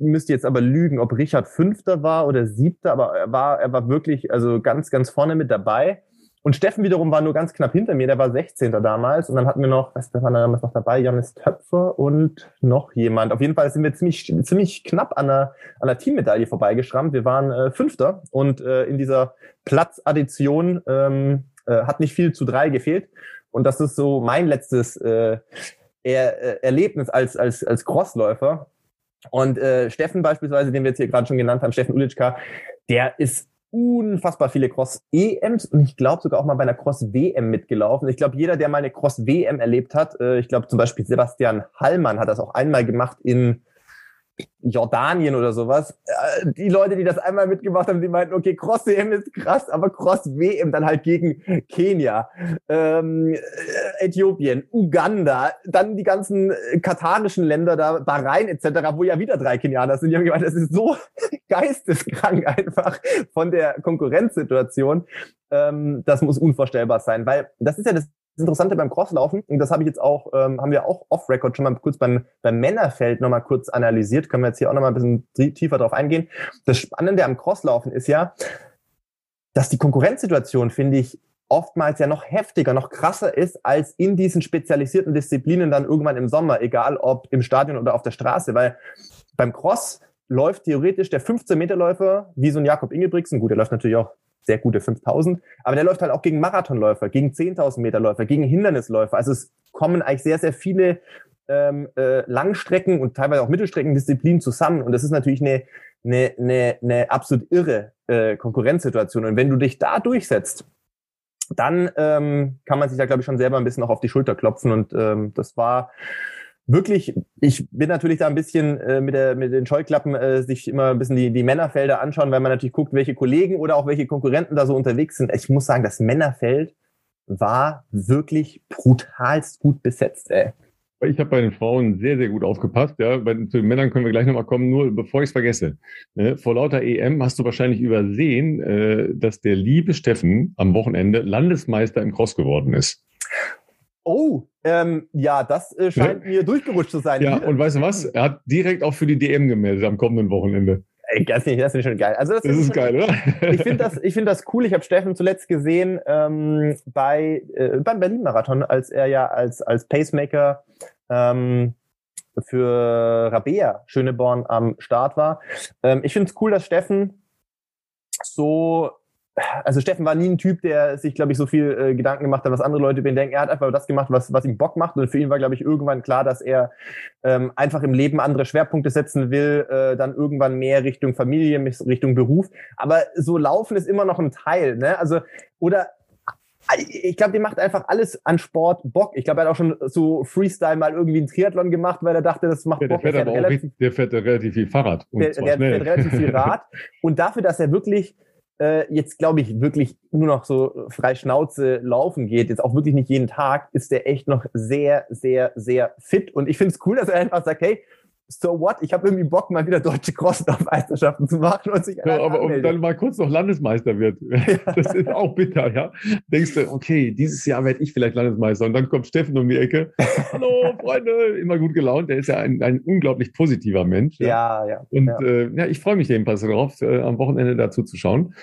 müsste jetzt aber lügen, ob Richard Fünfter war oder Siebter, aber er war, er war wirklich also ganz, ganz vorne mit dabei. Und Steffen wiederum war nur ganz knapp hinter mir, der war 16. damals. Und dann hatten wir noch, was war damals noch dabei? Janis Töpfer und noch jemand. Auf jeden Fall sind wir ziemlich, ziemlich knapp an der, an der Teammedaille vorbeigeschrammt. Wir waren äh, Fünfter und äh, in dieser Platzaddition ähm, äh, hat nicht viel zu drei gefehlt. Und das ist so mein letztes äh, er äh, Erlebnis als, als, als Crossläufer. Und äh, Steffen beispielsweise, den wir jetzt hier gerade schon genannt haben, Steffen Ulitschka, der ist unfassbar viele Cross-EMs und ich glaube sogar auch mal bei einer Cross-WM mitgelaufen. Ich glaube, jeder, der mal eine Cross-WM erlebt hat, äh, ich glaube zum Beispiel Sebastian Hallmann hat das auch einmal gemacht in Jordanien oder sowas. Äh, die Leute, die das einmal mitgemacht haben, die meinten, okay, Cross-EM ist krass, aber Cross-WM dann halt gegen Kenia, ähm, äh, Äthiopien, Uganda, dann die ganzen äh, katarischen Länder da, Bahrain etc., wo ja wieder drei Kenianer sind. Die haben gemeint, das ist so geisteskrank einfach von der Konkurrenzsituation. Ähm, das muss unvorstellbar sein, weil das ist ja das das Interessante beim Crosslaufen, und das habe ich jetzt auch, ähm, haben wir auch off-Record schon mal kurz beim, beim Männerfeld nochmal kurz analysiert, können wir jetzt hier auch nochmal ein bisschen tiefer drauf eingehen. Das Spannende am Crosslaufen ist ja, dass die Konkurrenzsituation, finde ich, oftmals ja noch heftiger, noch krasser ist als in diesen spezialisierten Disziplinen dann irgendwann im Sommer, egal ob im Stadion oder auf der Straße, weil beim Cross läuft theoretisch der 15-Meter-Läufer wie so ein Jakob Ingebrigtsen, gut, der läuft natürlich auch sehr gute 5000. Aber der läuft halt auch gegen Marathonläufer, gegen 10.000 Meter Läufer, gegen Hindernisläufer. Also es kommen eigentlich sehr, sehr viele ähm, äh, Langstrecken und teilweise auch Mittelstreckendisziplinen zusammen. Und das ist natürlich eine, eine, eine, eine absolut irre äh, Konkurrenzsituation. Und wenn du dich da durchsetzt, dann ähm, kann man sich da, glaube ich, schon selber ein bisschen auch auf die Schulter klopfen. Und ähm, das war wirklich, ich bin natürlich da ein bisschen äh, mit, der, mit den Scheuklappen äh, sich immer ein bisschen die, die Männerfelder anschauen, weil man natürlich guckt, welche Kollegen oder auch welche Konkurrenten da so unterwegs sind. Ich muss sagen, das Männerfeld war wirklich brutalst gut besetzt, ey. Ich habe bei den Frauen sehr, sehr gut aufgepasst. Ja, bei zu den Männern können wir gleich nochmal kommen. Nur bevor ich es vergesse, ne, vor lauter EM hast du wahrscheinlich übersehen, äh, dass der liebe Steffen am Wochenende Landesmeister im Cross geworden ist. Oh, ähm, ja, das äh, scheint mir durchgerutscht zu sein. Ja, und weißt du was? Er hat direkt auch für die DM gemeldet am kommenden Wochenende. Ey, das finde ich schon geil. Also das, das ist, ist geil, oder? ich finde das, ich finde das cool. Ich habe Steffen zuletzt gesehen ähm, bei äh, beim Berlin Marathon, als er ja als als Pacemaker ähm, für Rabea Schöneborn am Start war. Ähm, ich finde es cool, dass Steffen so also Steffen war nie ein Typ, der sich, glaube ich, so viel äh, Gedanken gemacht hat, was andere Leute über ihn denken. Er hat einfach das gemacht, was, was ihm Bock macht. Und für ihn war, glaube ich, irgendwann klar, dass er ähm, einfach im Leben andere Schwerpunkte setzen will, äh, dann irgendwann mehr Richtung Familie, Richtung Beruf. Aber so Laufen ist immer noch ein Teil. Ne? Also, oder ich glaube, der macht einfach alles an Sport Bock. Ich glaube, er hat auch schon so Freestyle mal irgendwie einen Triathlon gemacht, weil er dachte, das macht ja, Bock. Der fährt, aber auch relativ, der fährt relativ viel Fahrrad. Der, der fährt relativ viel Rad. Und dafür, dass er wirklich äh, jetzt, glaube ich, wirklich nur noch so frei Schnauze laufen geht, jetzt auch wirklich nicht jeden Tag, ist der echt noch sehr, sehr, sehr fit. Und ich finde es cool, dass er einfach sagt, hey, so what? Ich habe irgendwie Bock, mal wieder deutsche Crosslauf-Meisterschaften zu machen und sich ja, aber und dann mal kurz noch Landesmeister wird. Das ist auch bitter, ja. Denkst du, okay, dieses Jahr werde ich vielleicht Landesmeister und dann kommt Steffen um die Ecke. Hallo, Freunde, immer gut gelaunt. Der ist ja ein, ein unglaublich positiver Mensch. Ja, ja. ja und ja, äh, ja ich freue mich jedenfalls darauf, äh, am Wochenende dazu zu schauen.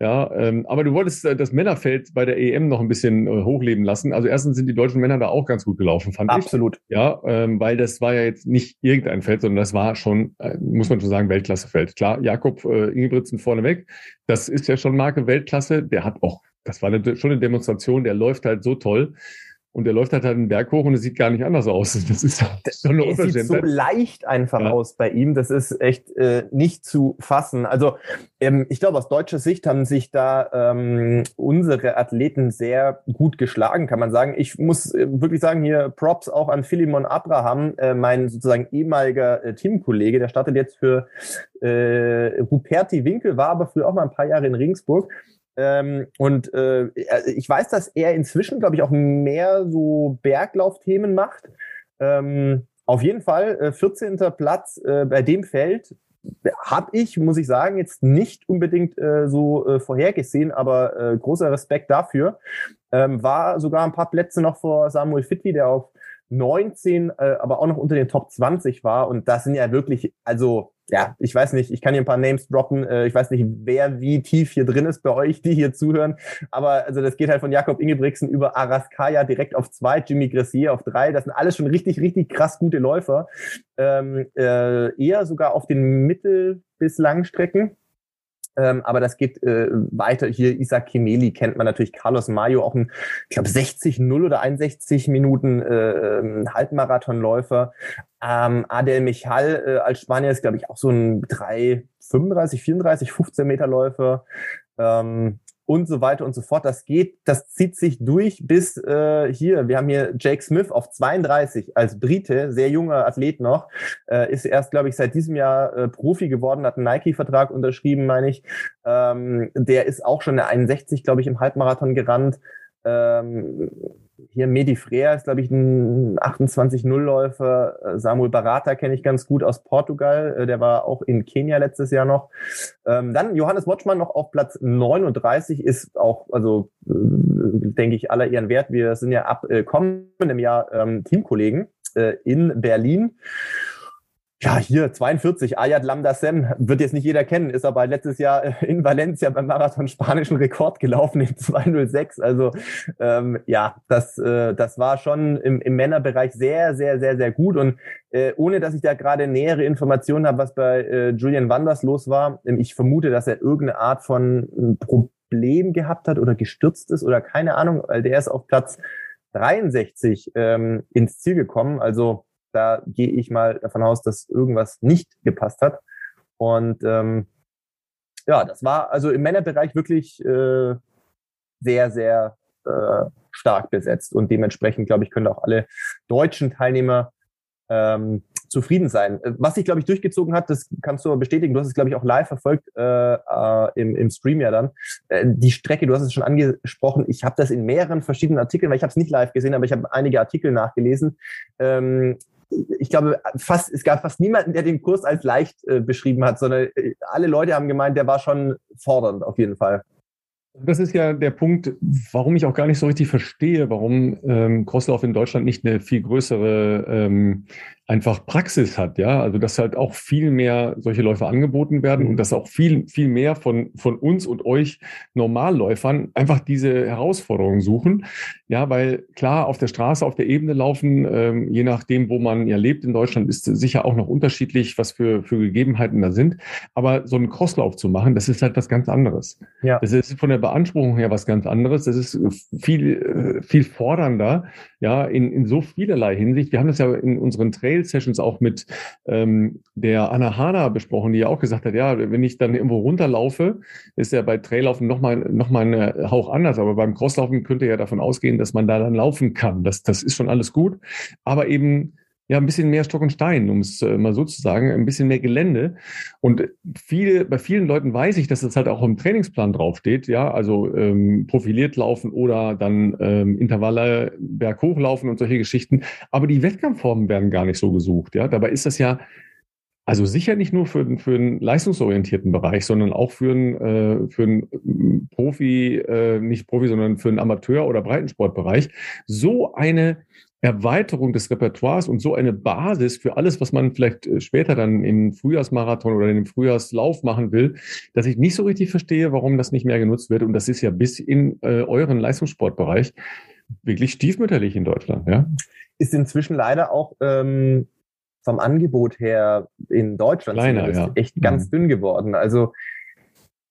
Ja, ähm, aber du wolltest äh, das Männerfeld bei der EM noch ein bisschen äh, hochleben lassen. Also erstens sind die deutschen Männer da auch ganz gut gelaufen, fand Absolut. ich. Absolut. Ja, ähm, weil das war ja jetzt nicht irgendein Feld, sondern das war schon, äh, muss man schon sagen, Weltklassefeld. Klar, Jakob äh, Ingebrigtsen vorneweg, das ist ja schon Marke Weltklasse. Der hat auch, das war eine, schon eine Demonstration, der läuft halt so toll. Und der läuft halt, halt einen Berg hoch und es sieht gar nicht anders aus. Das ist schon eine Es sieht so leicht einfach ja. aus bei ihm. Das ist echt äh, nicht zu fassen. Also ähm, ich glaube, aus deutscher Sicht haben sich da ähm, unsere Athleten sehr gut geschlagen, kann man sagen. Ich muss äh, wirklich sagen, hier Props auch an Philemon Abraham, äh, mein sozusagen ehemaliger äh, Teamkollege. Der startet jetzt für äh, Ruperti Winkel, war aber früher auch mal ein paar Jahre in Regensburg. Ähm, und äh, ich weiß, dass er inzwischen, glaube ich, auch mehr so Berglaufthemen macht. Ähm, auf jeden Fall äh, 14. Platz äh, bei dem Feld habe ich, muss ich sagen, jetzt nicht unbedingt äh, so äh, vorhergesehen, aber äh, großer Respekt dafür. Ähm, war sogar ein paar Plätze noch vor Samuel Fitwi, der auf 19, äh, aber auch noch unter den Top 20 war. Und das sind ja wirklich, also ja, ich weiß nicht, ich kann hier ein paar Names droppen. Äh, ich weiß nicht, wer wie tief hier drin ist bei euch, die hier zuhören. Aber also das geht halt von Jakob Ingebrigtsen über Araskaya direkt auf zwei, Jimmy Gressier auf drei. Das sind alles schon richtig, richtig krass gute Läufer. Ähm, äh, eher sogar auf den Mittel- bis Langstrecken. Ähm, aber das geht äh, weiter. Hier Isaac Kimeli kennt man natürlich, Carlos Mayo, auch ein, ich glaube, 60-0 oder 61 Minuten äh, Halbmarathonläufer. Ähm, Adel Michal äh, als Spanier ist, glaube ich, auch so ein 3, 35, 34, 15 Meter Läufer. Ähm, und so weiter und so fort. Das geht, das zieht sich durch bis äh, hier. Wir haben hier Jake Smith auf 32 als Brite, sehr junger Athlet noch, äh, ist erst, glaube ich, seit diesem Jahr äh, Profi geworden, hat einen Nike-Vertrag unterschrieben, meine ich. Ähm, der ist auch schon eine 61, glaube ich, im Halbmarathon gerannt. Ähm, hier Medi Freer ist, glaube ich, ein 28-0-Läufer. Äh, Samuel Barata kenne ich ganz gut aus Portugal. Äh, der war auch in Kenia letztes Jahr noch. Ähm, dann Johannes Motschmann noch auf Platz 39 ist auch, also äh, denke ich, aller Ehren wert. Wir sind ja ab kommendem Jahr ähm, Teamkollegen in Berlin. Ja, hier 42, Ayat Lambda Sem, wird jetzt nicht jeder kennen, ist aber letztes Jahr in Valencia beim Marathon spanischen Rekord gelaufen in 206. Also ähm, ja, das, äh, das war schon im, im Männerbereich sehr, sehr, sehr, sehr gut. Und äh, ohne dass ich da gerade nähere Informationen habe, was bei äh, Julian Wanders los war, ähm, ich vermute, dass er irgendeine Art von ähm, Problem gehabt hat oder gestürzt ist oder keine Ahnung, weil der ist auf Platz 63 ähm, ins Ziel gekommen. Also da gehe ich mal davon aus, dass irgendwas nicht gepasst hat. Und ähm, ja, das war also im Männerbereich wirklich äh, sehr, sehr äh, stark besetzt. Und dementsprechend, glaube ich, können auch alle deutschen Teilnehmer ähm, zufrieden sein. Was sich, glaube ich, durchgezogen hat, das kannst du bestätigen. Du hast es, glaube ich, auch live verfolgt äh, äh, im, im Stream ja dann. Äh, die Strecke, du hast es schon angesprochen. Ich habe das in mehreren verschiedenen Artikeln, weil ich habe es nicht live gesehen, aber ich habe einige Artikel nachgelesen. Ähm, ich glaube, fast, es gab fast niemanden, der den Kurs als leicht äh, beschrieben hat, sondern äh, alle Leute haben gemeint, der war schon fordernd auf jeden Fall. Das ist ja der Punkt, warum ich auch gar nicht so richtig verstehe, warum ähm, Crosslauf in Deutschland nicht eine viel größere ähm, einfach Praxis hat, ja, also dass halt auch viel mehr solche Läufe angeboten werden und dass auch viel, viel mehr von, von uns und euch Normalläufern einfach diese Herausforderungen suchen. Ja, weil klar, auf der Straße, auf der Ebene laufen, ähm, je nachdem, wo man ja lebt in Deutschland, ist sicher auch noch unterschiedlich, was für, für Gegebenheiten da sind. Aber so einen Crosslauf zu machen, das ist halt was ganz anderes. Ja. Das ist von der Beanspruchung her was ganz anderes. Das ist viel, äh, viel fordernder, ja, in, in so vielerlei Hinsicht. Wir haben das ja in unseren Trainings Trail-Sessions auch mit ähm, der Anna Hana besprochen, die ja auch gesagt hat, ja, wenn ich dann irgendwo runterlaufe, ist ja bei Traillaufen nochmal noch mal ein Hauch anders, aber beim Crosslaufen könnte ja davon ausgehen, dass man da dann laufen kann. Das, das ist schon alles gut, aber eben ja, ein bisschen mehr Stock und Stein, um es äh, mal so zu sagen, ein bisschen mehr Gelände. Und viele, bei vielen Leuten weiß ich, dass das halt auch im Trainingsplan draufsteht, ja, also ähm, profiliert laufen oder dann ähm, Intervalle berghoch laufen und solche Geschichten. Aber die Wettkampfformen werden gar nicht so gesucht, ja. Dabei ist das ja also sicher nicht nur für, für einen leistungsorientierten Bereich, sondern auch für einen, äh, für einen Profi, äh, nicht Profi, sondern für einen Amateur- oder Breitensportbereich so eine Erweiterung des Repertoires und so eine Basis für alles, was man vielleicht äh, später dann im Frühjahrsmarathon oder in dem Frühjahrslauf machen will, dass ich nicht so richtig verstehe, warum das nicht mehr genutzt wird. Und das ist ja bis in äh, euren Leistungssportbereich wirklich stiefmütterlich in Deutschland. Ja? Ist inzwischen leider auch ähm, vom Angebot her in Deutschland Kleiner, ja. echt ganz mhm. dünn geworden. Also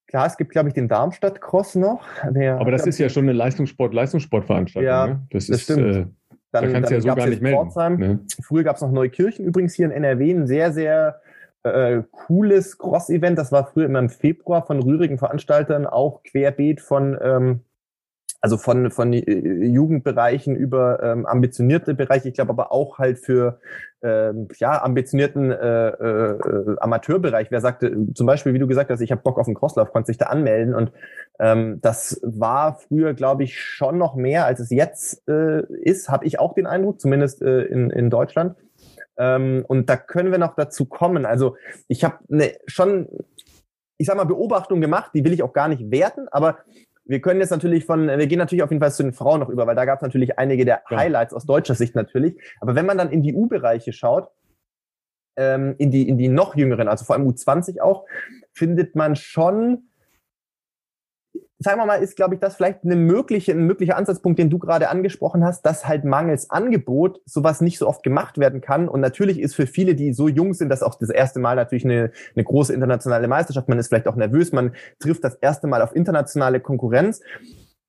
Klar, es gibt, glaube ich, den Darmstadt-Cross noch. Der, Aber das ist ja schon eine Leistungssport-Leistungssportveranstaltung. Ja, ne? das, das ist, stimmt. Äh, dann, da kannst dann ja so gar nicht melden. Ne? Früher gab es noch Neukirchen, übrigens hier in NRW, ein sehr, sehr äh, cooles Cross-Event. Das war früher immer im Februar von rührigen Veranstaltern, auch querbeet von ähm, also von, von äh, Jugendbereichen über ähm, ambitionierte Bereiche, ich glaube aber auch halt für ähm, ja, ambitionierten äh, äh, Amateurbereich. Wer sagte, zum Beispiel, wie du gesagt hast, ich habe Bock auf einen Crosslauf, konnte sich da anmelden. Und ähm, das war früher, glaube ich, schon noch mehr, als es jetzt äh, ist, habe ich auch den Eindruck, zumindest äh, in, in Deutschland. Ähm, und da können wir noch dazu kommen. Also ich habe ne, schon, ich sag mal, Beobachtung gemacht, die will ich auch gar nicht werten, aber wir können jetzt natürlich von, wir gehen natürlich auf jeden Fall zu den Frauen noch über, weil da gab es natürlich einige der. Highlights aus deutscher Sicht natürlich. Aber wenn man dann in die U-Bereiche schaut, ähm, in die in die noch jüngeren, also vor allem U20 auch, findet man schon sagen wir mal, ist, glaube ich, das vielleicht eine mögliche, ein möglicher Ansatzpunkt, den du gerade angesprochen hast, dass halt mangels Angebot sowas nicht so oft gemacht werden kann. Und natürlich ist für viele, die so jung sind, das auch das erste Mal natürlich eine, eine große internationale Meisterschaft. Man ist vielleicht auch nervös, man trifft das erste Mal auf internationale Konkurrenz.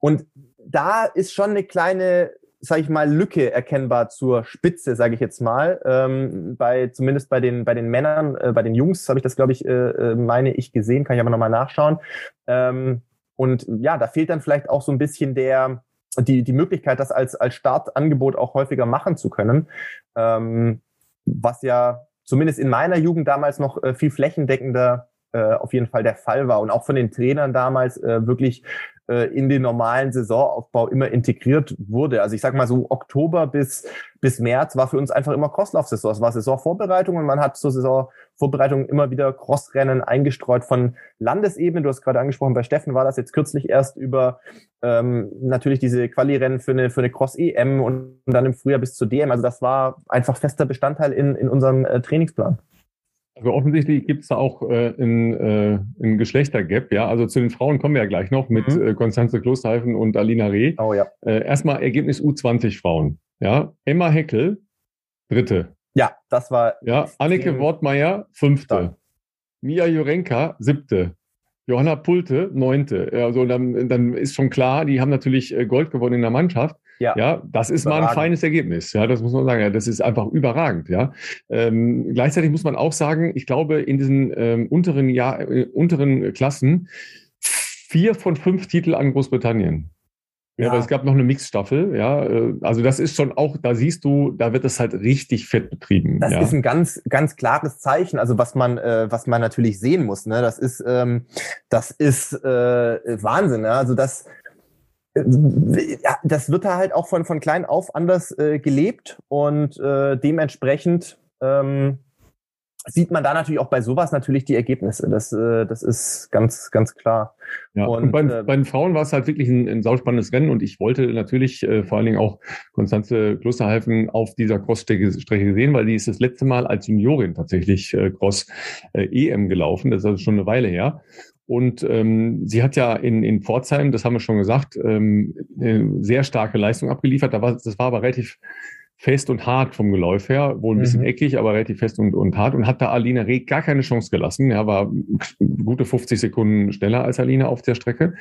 Und da ist schon eine kleine sage ich mal, Lücke erkennbar zur Spitze, sage ich jetzt mal. Ähm, bei zumindest bei den bei den Männern, äh, bei den Jungs habe ich das, glaube ich, äh, äh, meine ich gesehen, kann ich aber nochmal nachschauen. Ähm, und ja, da fehlt dann vielleicht auch so ein bisschen der, die, die Möglichkeit, das als, als Startangebot auch häufiger machen zu können. Ähm, was ja zumindest in meiner Jugend damals noch äh, viel flächendeckender äh, auf jeden Fall der Fall war und auch von den Trainern damals äh, wirklich äh, in den normalen Saisonaufbau immer integriert wurde. Also ich sag mal so Oktober bis, bis März war für uns einfach immer Crosslauf-Saison. Es war Saisonvorbereitung und man hat zur Saisonvorbereitung immer wieder Crossrennen eingestreut von Landesebene. Du hast gerade angesprochen, bei Steffen war das jetzt kürzlich erst über ähm, natürlich diese Quali-Rennen für eine, für eine Cross-EM und dann im Frühjahr bis zur DM. Also das war einfach fester Bestandteil in, in unserem äh, Trainingsplan. Also offensichtlich gibt es da auch äh, ein, äh, ein Geschlechtergap, ja. Also zu den Frauen kommen wir ja gleich noch mit mhm. äh, Konstanze Klosterhalfen und Alina Reh. Oh ja. Äh, erstmal Ergebnis U20 Frauen. Ja. Emma Heckel, dritte. Ja, das war. Ja, Anneke Wortmeier, fünfte. Dann. Mia Jurenka, siebte. Johanna Pulte, neunte. Also dann, dann ist schon klar, die haben natürlich äh, Gold gewonnen in der Mannschaft. Ja, ja das ist überragend. mal ein feines Ergebnis. Ja, das muss man sagen. Ja, das ist einfach überragend. Ja, ähm, gleichzeitig muss man auch sagen, ich glaube, in diesen ähm, unteren, Jahr, äh, unteren Klassen vier von fünf Titel an Großbritannien. Ja, aber es gab noch eine Mixstaffel, ja. Äh, also das ist schon auch, da siehst du, da wird es halt richtig fett betrieben. Das ja. ist ein ganz, ganz klares Zeichen, also was man, äh, was man natürlich sehen muss. Ne? Das ist, ähm, das ist äh, Wahnsinn. Ne? Also das, das wird da halt auch von, von klein auf anders äh, gelebt und äh, dementsprechend ähm, sieht man da natürlich auch bei sowas natürlich die Ergebnisse. Das, äh, das ist ganz, ganz klar. Ja, und, und bei, äh, bei den Frauen war es halt wirklich ein, ein sauspannendes Rennen und ich wollte natürlich äh, vor allen Dingen auch Konstanze Klosterhalfen auf dieser Crossstrecke sehen, weil die ist das letzte Mal als Juniorin tatsächlich äh, Cross äh, EM gelaufen. Das ist also schon eine Weile her. Und ähm, sie hat ja in, in Pforzheim, das haben wir schon gesagt, ähm, eine sehr starke Leistung abgeliefert. Da war, das war aber relativ fest und hart vom Geläuf her, wohl ein bisschen mhm. eckig, aber relativ fest und, und hart und hat da Alina Reh gar keine Chance gelassen. Er war gute 50 Sekunden schneller als Alina auf der Strecke.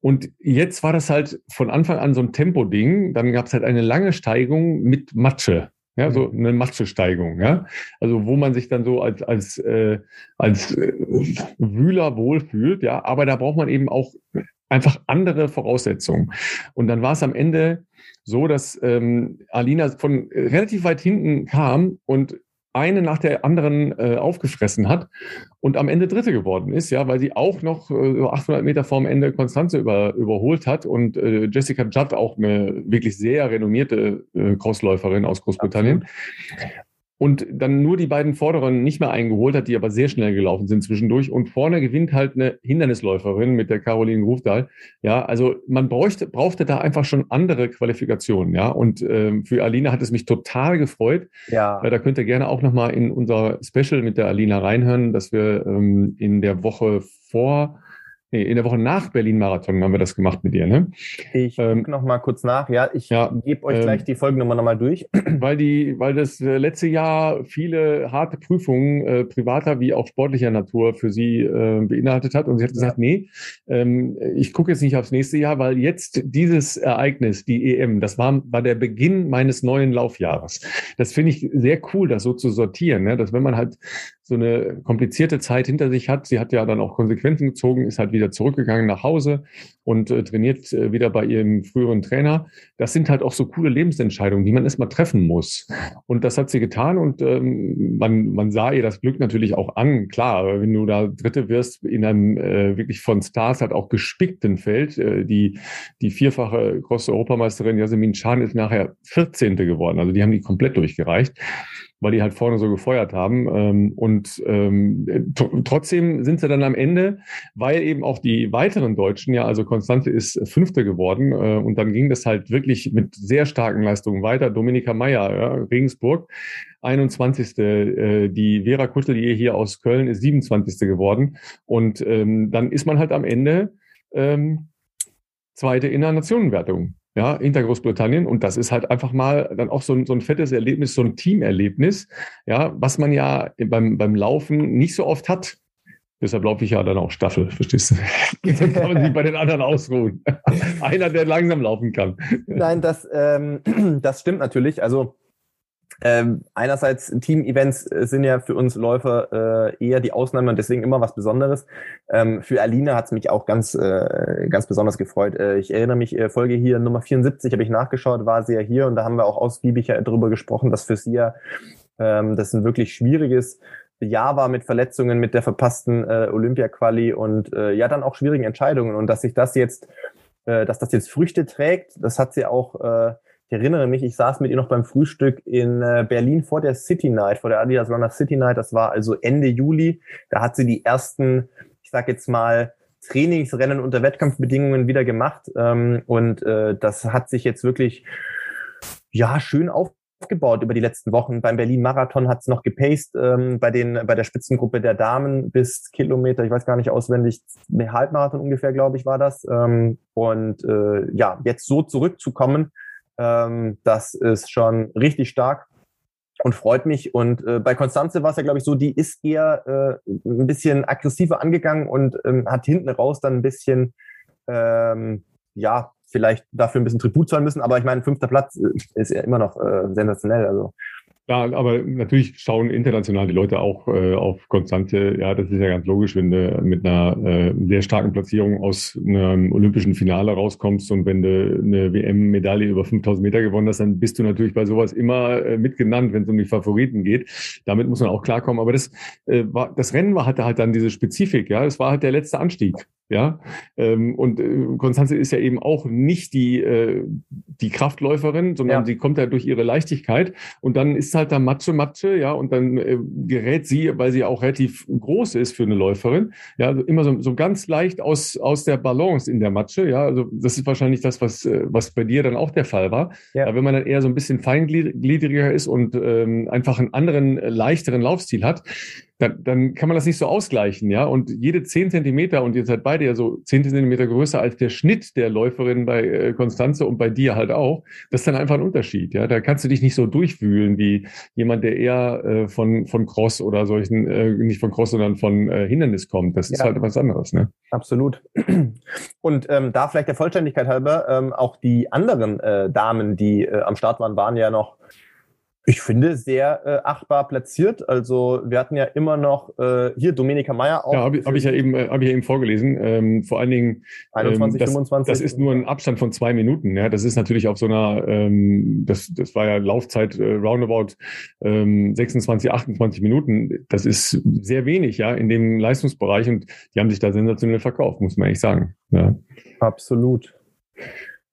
Und jetzt war das halt von Anfang an so ein Tempo-Ding. Dann gab es halt eine lange Steigung mit Matsche. Ja, so eine Matschesteigung, ja. Also wo man sich dann so als, als, äh, als äh, Wühler wohlfühlt, ja, aber da braucht man eben auch einfach andere Voraussetzungen. Und dann war es am Ende so, dass ähm, Alina von relativ weit hinten kam und eine nach der anderen äh, aufgefressen hat und am Ende Dritte geworden ist, ja, weil sie auch noch äh, 800 Meter vorm Ende Konstanze über, überholt hat und äh, Jessica Judd auch eine wirklich sehr renommierte äh, Crossläuferin aus Großbritannien. Absolut und dann nur die beiden Vorderen nicht mehr eingeholt hat, die aber sehr schnell gelaufen sind zwischendurch. Und vorne gewinnt halt eine Hindernisläuferin mit der Caroline Grufdahl. Ja, also man bräuchte, brauchte da einfach schon andere Qualifikationen. Ja, und ähm, für Alina hat es mich total gefreut. Ja. Äh, da könnt ihr gerne auch nochmal in unser Special mit der Alina reinhören, dass wir ähm, in der Woche vor nee, in der Woche nach Berlin-Marathon haben wir das gemacht mit dir, ne? Ich ähm, gucke noch mal kurz nach. Ja, ich ja, gebe euch ähm, gleich die Folgennummer noch mal durch. Weil die, weil das äh, letzte Jahr viele harte Prüfungen äh, privater wie auch sportlicher Natur für sie äh, beinhaltet hat. Und sie hat gesagt, nee, ähm, ich gucke jetzt nicht aufs nächste Jahr, weil jetzt dieses Ereignis, die EM, das war, war der Beginn meines neuen Laufjahres. Das finde ich sehr cool, das so zu sortieren, ne? dass wenn man halt so eine komplizierte Zeit hinter sich hat. Sie hat ja dann auch Konsequenzen gezogen, ist halt wieder zurückgegangen nach Hause und äh, trainiert äh, wieder bei ihrem früheren Trainer. Das sind halt auch so coole Lebensentscheidungen, die man erstmal treffen muss. Und das hat sie getan und ähm, man, man sah ihr das Glück natürlich auch an. Klar, wenn du da Dritte wirst in einem äh, wirklich von Stars halt auch gespickten Feld, äh, die, die vierfache Cross-Europameisterin Yasemin Chan ist nachher 14. geworden. Also die haben die komplett durchgereicht weil die halt vorne so gefeuert haben. Ähm, und ähm, trotzdem sind sie dann am Ende, weil eben auch die weiteren Deutschen, ja, also Konstante ist Fünfte geworden äh, und dann ging das halt wirklich mit sehr starken Leistungen weiter. Dominika Meyer, ja, Regensburg. 21. Äh, die Vera Kuttelier hier aus Köln ist 27. geworden. Und ähm, dann ist man halt am Ende ähm, Zweite in der Nationenwertung ja, hinter Großbritannien. Und das ist halt einfach mal dann auch so ein, so ein fettes Erlebnis, so ein Teamerlebnis, ja, was man ja beim, beim Laufen nicht so oft hat. Deshalb laufe ich ja dann auch Staffel, verstehst du? Dann kann man sich bei den anderen ausruhen. Einer, der langsam laufen kann. Nein, das, ähm, das stimmt natürlich. Also ähm, einerseits Team-Events äh, sind ja für uns Läufer äh, eher die Ausnahme und deswegen immer was Besonderes. Ähm, für Alina hat es mich auch ganz, äh, ganz besonders gefreut. Äh, ich erinnere mich, äh, Folge hier Nummer 74 habe ich nachgeschaut, war sie ja hier und da haben wir auch ausgiebig darüber gesprochen, dass für sie ja ähm, das ein wirklich schwieriges Jahr war mit Verletzungen, mit der verpassten äh, Olympia-Quali und äh, ja dann auch schwierigen Entscheidungen und dass sich das jetzt, äh, dass das jetzt Früchte trägt, das hat sie auch äh, erinnere mich, ich saß mit ihr noch beim Frühstück in äh, Berlin vor der City Night, vor der Adidas Runner City Night. Das war also Ende Juli. Da hat sie die ersten, ich sag jetzt mal, Trainingsrennen unter Wettkampfbedingungen wieder gemacht. Ähm, und äh, das hat sich jetzt wirklich ja schön aufgebaut über die letzten Wochen. Beim Berlin-Marathon hat es noch gepaced ähm, bei, den, bei der Spitzengruppe der Damen bis Kilometer, ich weiß gar nicht auswendig, Halbmarathon ungefähr, glaube ich, war das. Ähm, und äh, ja, jetzt so zurückzukommen, ähm, das ist schon richtig stark und freut mich. Und äh, bei Konstanze war es ja, glaube ich, so, die ist eher äh, ein bisschen aggressiver angegangen und ähm, hat hinten raus dann ein bisschen, ähm, ja, vielleicht dafür ein bisschen Tribut zahlen müssen. Aber ich meine, fünfter Platz äh, ist ja immer noch äh, sensationell. Also Ja, aber natürlich schauen international die Leute auch äh, auf Konstante. Ja, das ist ja ganz logisch, wenn du mit einer äh, sehr starken Platzierung aus einem olympischen Finale rauskommst und wenn du eine WM-Medaille über 5000 Meter gewonnen hast, dann bist du natürlich bei sowas immer äh, mitgenannt, wenn es um die Favoriten geht. Damit muss man auch klarkommen. Aber das, äh, war, das Rennen war, hatte halt dann diese Spezifik. Ja, das war halt der letzte Anstieg. Ja, ähm, und äh, Konstanze ist ja eben auch nicht die, äh, die Kraftläuferin, sondern ja. sie kommt ja durch ihre Leichtigkeit und dann ist halt da Matsche, Matsche, ja, und dann äh, gerät sie, weil sie auch relativ groß ist für eine Läuferin, ja, also immer so, so ganz leicht aus, aus der Balance in der Matsche, ja, also das ist wahrscheinlich das, was, äh, was bei dir dann auch der Fall war. Ja. Aber wenn man dann eher so ein bisschen feingliedriger ist und ähm, einfach einen anderen, äh, leichteren Laufstil hat, dann, dann kann man das nicht so ausgleichen, ja. Und jede zehn Zentimeter, und ihr seid beide ja so zehn Zentimeter größer als der Schnitt der Läuferin bei äh, Konstanze und bei dir halt auch, das ist dann einfach ein Unterschied, ja. Da kannst du dich nicht so durchwühlen wie jemand, der eher äh, von, von Cross oder solchen, äh, nicht von Cross, sondern von äh, Hindernis kommt. Das ja. ist halt was anderes, ne? Absolut. Und ähm, da vielleicht der Vollständigkeit halber, ähm, auch die anderen äh, Damen, die äh, am Start waren, waren ja noch ich finde, sehr äh, achtbar platziert. Also wir hatten ja immer noch äh, hier Dominika Meyer auch. Ja, habe hab ich ja eben, äh, hab ich ja eben vorgelesen. Ähm, vor allen Dingen 21, ähm, das, 25. Das ist nur ein Abstand von zwei Minuten. Ja, das ist natürlich auf so einer, ähm, das, das war ja Laufzeit äh, roundabout ähm, 26, 28 Minuten. Das ist sehr wenig, ja, in dem Leistungsbereich und die haben sich da sensationell verkauft, muss man ehrlich sagen. Ja. Absolut.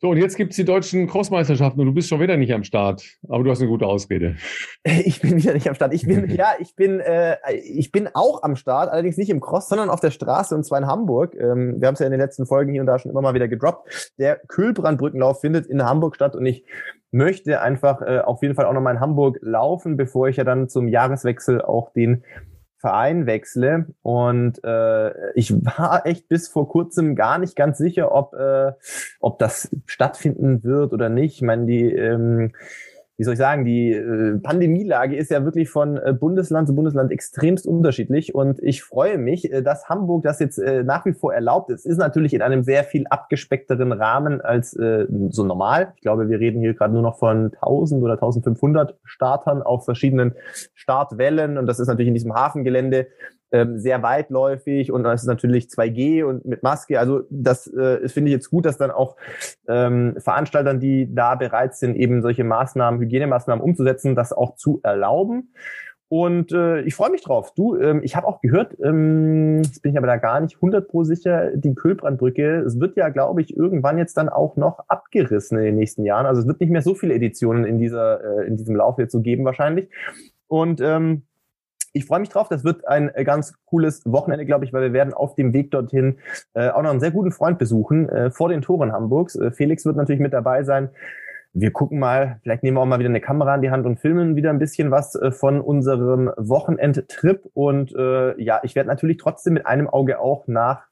So, und jetzt gibt's die deutschen Crossmeisterschaften und du bist schon wieder nicht am Start. Aber du hast eine gute Ausrede. Ich bin wieder nicht am Start. Ich bin, ja, ich bin, äh, ich bin auch am Start, allerdings nicht im Cross, sondern auf der Straße und zwar in Hamburg. Ähm, wir haben es ja in den letzten Folgen hier und da schon immer mal wieder gedroppt. Der Kühlbrandbrückenlauf findet in Hamburg statt und ich möchte einfach äh, auf jeden Fall auch nochmal in Hamburg laufen, bevor ich ja dann zum Jahreswechsel auch den Verein wechsle. Und äh, ich war echt bis vor kurzem gar nicht ganz sicher, ob, äh, ob das stattfinden wird oder nicht. Ich meine, die ähm, wie soll ich sagen, die äh, Pandemielage ist ja wirklich von äh, Bundesland zu Bundesland extremst unterschiedlich und ich freue mich, äh, dass Hamburg das jetzt äh, nach wie vor erlaubt ist. Ist natürlich in einem sehr viel abgespeckteren Rahmen als äh, so normal. Ich glaube, wir reden hier gerade nur noch von 1000 oder 1500 Startern auf verschiedenen Startwellen und das ist natürlich in diesem Hafengelände ähm, sehr weitläufig und das ist natürlich 2G und mit Maske. Also das äh, finde ich jetzt gut, dass dann auch ähm, Veranstaltern, die da bereit sind, eben solche Maßnahmen, Hygienemaßnahmen umzusetzen, das auch zu erlauben. Und äh, ich freue mich drauf. Du, ähm, ich habe auch gehört, ähm, jetzt bin ich aber da gar nicht 100 pro sicher, die Kölbrandbrücke, es wird ja, glaube ich, irgendwann jetzt dann auch noch abgerissen in den nächsten Jahren. Also es wird nicht mehr so viele Editionen in dieser, äh, in diesem Lauf jetzt so geben wahrscheinlich. Und ähm, ich freue mich drauf. Das wird ein äh, ganz cooles Wochenende, glaube ich, weil wir werden auf dem Weg dorthin äh, auch noch einen sehr guten Freund besuchen äh, vor den Toren Hamburgs. Äh, Felix wird natürlich mit dabei sein. Wir gucken mal, vielleicht nehmen wir auch mal wieder eine Kamera in die Hand und filmen wieder ein bisschen was äh, von unserem Wochenendtrip. Und äh, ja, ich werde natürlich trotzdem mit einem Auge auch nach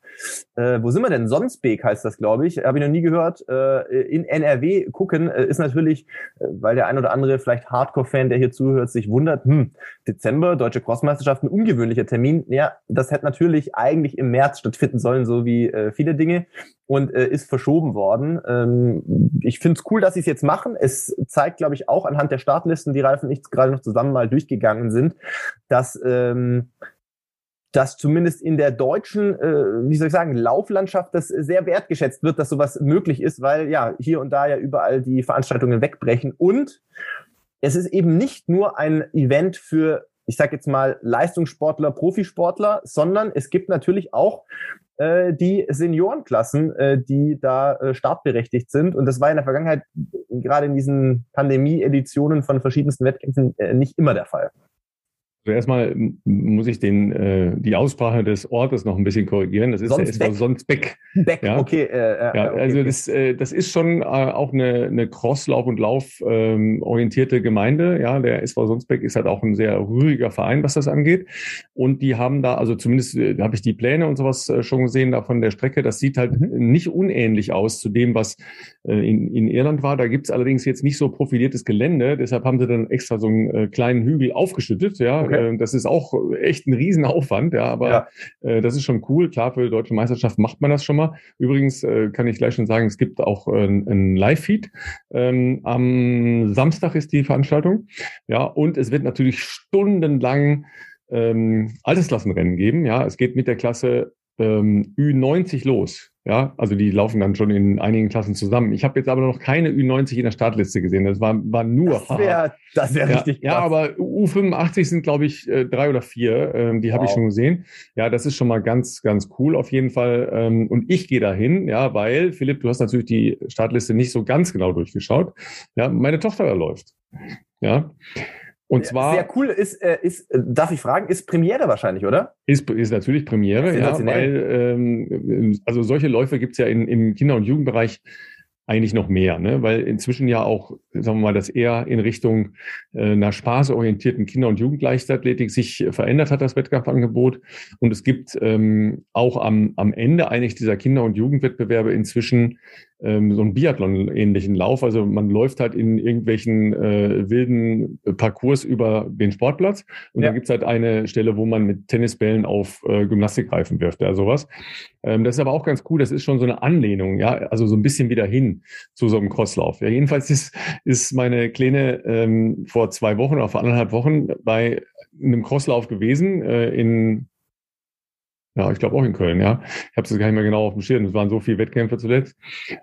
äh, wo sind wir denn? Sonsbeek heißt das, glaube ich. Habe ich noch nie gehört. Äh, in NRW gucken äh, ist natürlich, äh, weil der ein oder andere vielleicht Hardcore-Fan, der hier zuhört, sich wundert, hm, Dezember, Deutsche Crossmeisterschaft, ein ungewöhnlicher Termin. Ja, das hätte natürlich eigentlich im März stattfinden sollen, so wie äh, viele Dinge und äh, ist verschoben worden. Ähm, ich finde es cool, dass sie es jetzt machen. Es zeigt, glaube ich, auch anhand der Startlisten, die Ralf und ich gerade noch zusammen mal durchgegangen sind, dass ähm, dass zumindest in der deutschen, äh, wie soll ich sagen, Lauflandschaft das sehr wertgeschätzt wird, dass sowas möglich ist, weil ja hier und da ja überall die Veranstaltungen wegbrechen. Und es ist eben nicht nur ein Event für, ich sage jetzt mal, Leistungssportler, Profisportler, sondern es gibt natürlich auch äh, die Seniorenklassen, äh, die da äh, startberechtigt sind. Und das war in der Vergangenheit gerade in diesen Pandemie-Editionen von verschiedensten Wettkämpfen äh, nicht immer der Fall. Also erstmal muss ich den, äh, die Aussprache des Ortes noch ein bisschen korrigieren. Das ist Sonst der SV Sonsbeck. Beck, ja? okay. Äh, äh, ja, okay, also das, äh, das ist schon äh, auch eine, eine Crosslauf- und Lauf ähm, orientierte Gemeinde. Ja, der SV Sonsbeck ist halt auch ein sehr rühriger Verein, was das angeht. Und die haben da, also zumindest äh, habe ich die Pläne und sowas äh, schon gesehen da von der Strecke. Das sieht halt mhm. nicht unähnlich aus zu dem, was in, in Irland war. Da gibt's allerdings jetzt nicht so profiliertes Gelände. Deshalb haben sie dann extra so einen äh, kleinen Hügel aufgeschüttet. Ja, okay Okay. Äh, das ist auch echt ein Riesenaufwand, ja, aber ja. Äh, das ist schon cool. Klar, für die deutsche Meisterschaft macht man das schon mal. Übrigens äh, kann ich gleich schon sagen, es gibt auch äh, ein Live-Feed. Ähm, am Samstag ist die Veranstaltung. Ja, und es wird natürlich stundenlang ähm, Altersklassenrennen geben. Ja, es geht mit der Klasse ähm, Ü90 los. Ja, also die laufen dann schon in einigen Klassen zusammen. Ich habe jetzt aber noch keine Ü90 in der Startliste gesehen. Das war, war nur. Das wäre das wär ja, richtig. Krass. Ja, aber U85 sind, glaube ich, äh, drei oder vier. Ähm, die wow. habe ich schon gesehen. Ja, das ist schon mal ganz, ganz cool auf jeden Fall. Ähm, und ich gehe dahin, ja, weil, Philipp, du hast natürlich die Startliste nicht so ganz genau durchgeschaut. Ja, meine Tochter da läuft. Ja. Und zwar. Sehr cool ist, äh, ist, äh, darf ich fragen, ist Premiere wahrscheinlich, oder? Ist, ist natürlich Premiere, ja, weil ähm, also solche Läufe gibt's ja in, im Kinder- und Jugendbereich eigentlich noch mehr, ne? weil inzwischen ja auch, sagen wir mal, das eher in Richtung äh, einer spaßorientierten Kinder- und Jugendleichtathletik sich verändert hat, das Wettkampfangebot. Und es gibt ähm, auch am, am Ende eigentlich dieser Kinder- und Jugendwettbewerbe inzwischen ähm, so einen Biathlon-ähnlichen Lauf. Also man läuft halt in irgendwelchen äh, wilden Parcours über den Sportplatz und ja. dann gibt's halt eine Stelle, wo man mit Tennisbällen auf äh, Gymnastikreifen wirft, ja, sowas. Ähm, das ist aber auch ganz cool, das ist schon so eine Anlehnung, ja, also so ein bisschen wieder hin zu so einem Crosslauf. Ja, jedenfalls ist, ist meine Kleine ähm, vor zwei Wochen oder vor anderthalb Wochen bei einem Crosslauf gewesen äh, in ja, ich glaube auch in Köln, ja. Ich habe es gar nicht mehr genau auf dem Schirm. Es waren so viele Wettkämpfe zuletzt.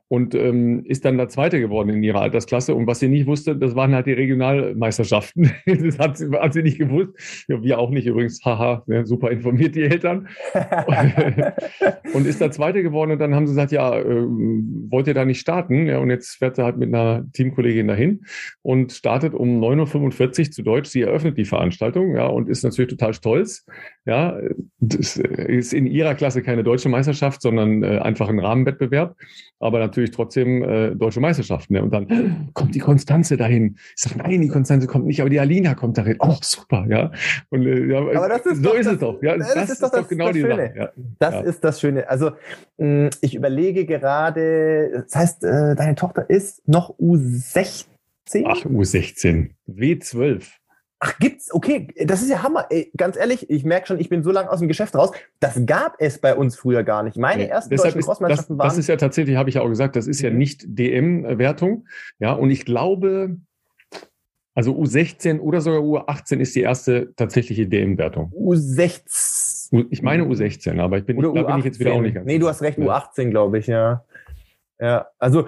Und ähm, ist dann der Zweite geworden in ihrer Altersklasse. Und was sie nicht wusste, das waren halt die Regionalmeisterschaften. das hat sie, hat sie nicht gewusst. Ja, wir auch nicht übrigens. Haha, ja, super informiert die Eltern. und ist der Zweite geworden. Und dann haben sie gesagt, ja, äh, wollt ihr da nicht starten? Ja, und jetzt fährt sie halt mit einer Teamkollegin dahin und startet um 9.45 Uhr zu Deutsch. Sie eröffnet die Veranstaltung, ja, und ist natürlich total stolz. Ja, das ist ist in ihrer Klasse keine deutsche Meisterschaft, sondern äh, einfach ein Rahmenwettbewerb, aber natürlich trotzdem äh, deutsche Meisterschaft. Ne? Und dann kommt die Konstanze dahin. Ich sage, nein, die Konstanze kommt nicht, aber die Alina kommt dahin. Oh, super, ja. Und äh, ja, aber das ist so ist das, es doch. Ja, das, das ist doch, das, genau die Schöne. Sache. Ja. Das ja. ist das Schöne. Also mh, ich überlege gerade, das heißt, äh, deine Tochter ist noch U16? Ach, U16. W12. Ach, gibt's? Okay, das ist ja Hammer. Ey, ganz ehrlich, ich merke schon, ich bin so lange aus dem Geschäft raus. Das gab es bei uns früher gar nicht. Meine nee, ersten deutschen Crossmannschaften waren. Das ist ja tatsächlich, habe ich ja auch gesagt, das ist ja mhm. nicht DM-Wertung. Ja, und ich glaube, also U16 oder sogar U18 ist die erste tatsächliche DM-Wertung. U16. Ich meine U16, aber ich bin, oder da bin ich jetzt wieder auch nicht ganz Nee, du hast recht, U18, glaube ich, ja. Ja, also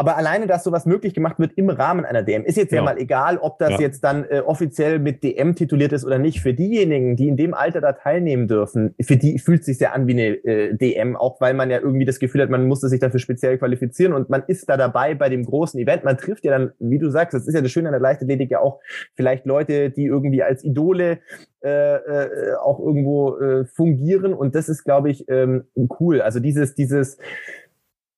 aber alleine, dass sowas möglich gemacht wird im Rahmen einer DM, ist jetzt ja, ja mal egal, ob das ja. jetzt dann äh, offiziell mit DM tituliert ist oder nicht. Für diejenigen, die in dem Alter da teilnehmen dürfen, für die fühlt es sich sehr an wie eine äh, DM, auch weil man ja irgendwie das Gefühl hat, man musste sich dafür speziell qualifizieren und man ist da dabei bei dem großen Event. Man trifft ja dann, wie du sagst, das ist ja das Schöne an der Leichtathletik ja auch vielleicht Leute, die irgendwie als Idole äh, äh, auch irgendwo äh, fungieren und das ist, glaube ich, ähm, cool. Also dieses, dieses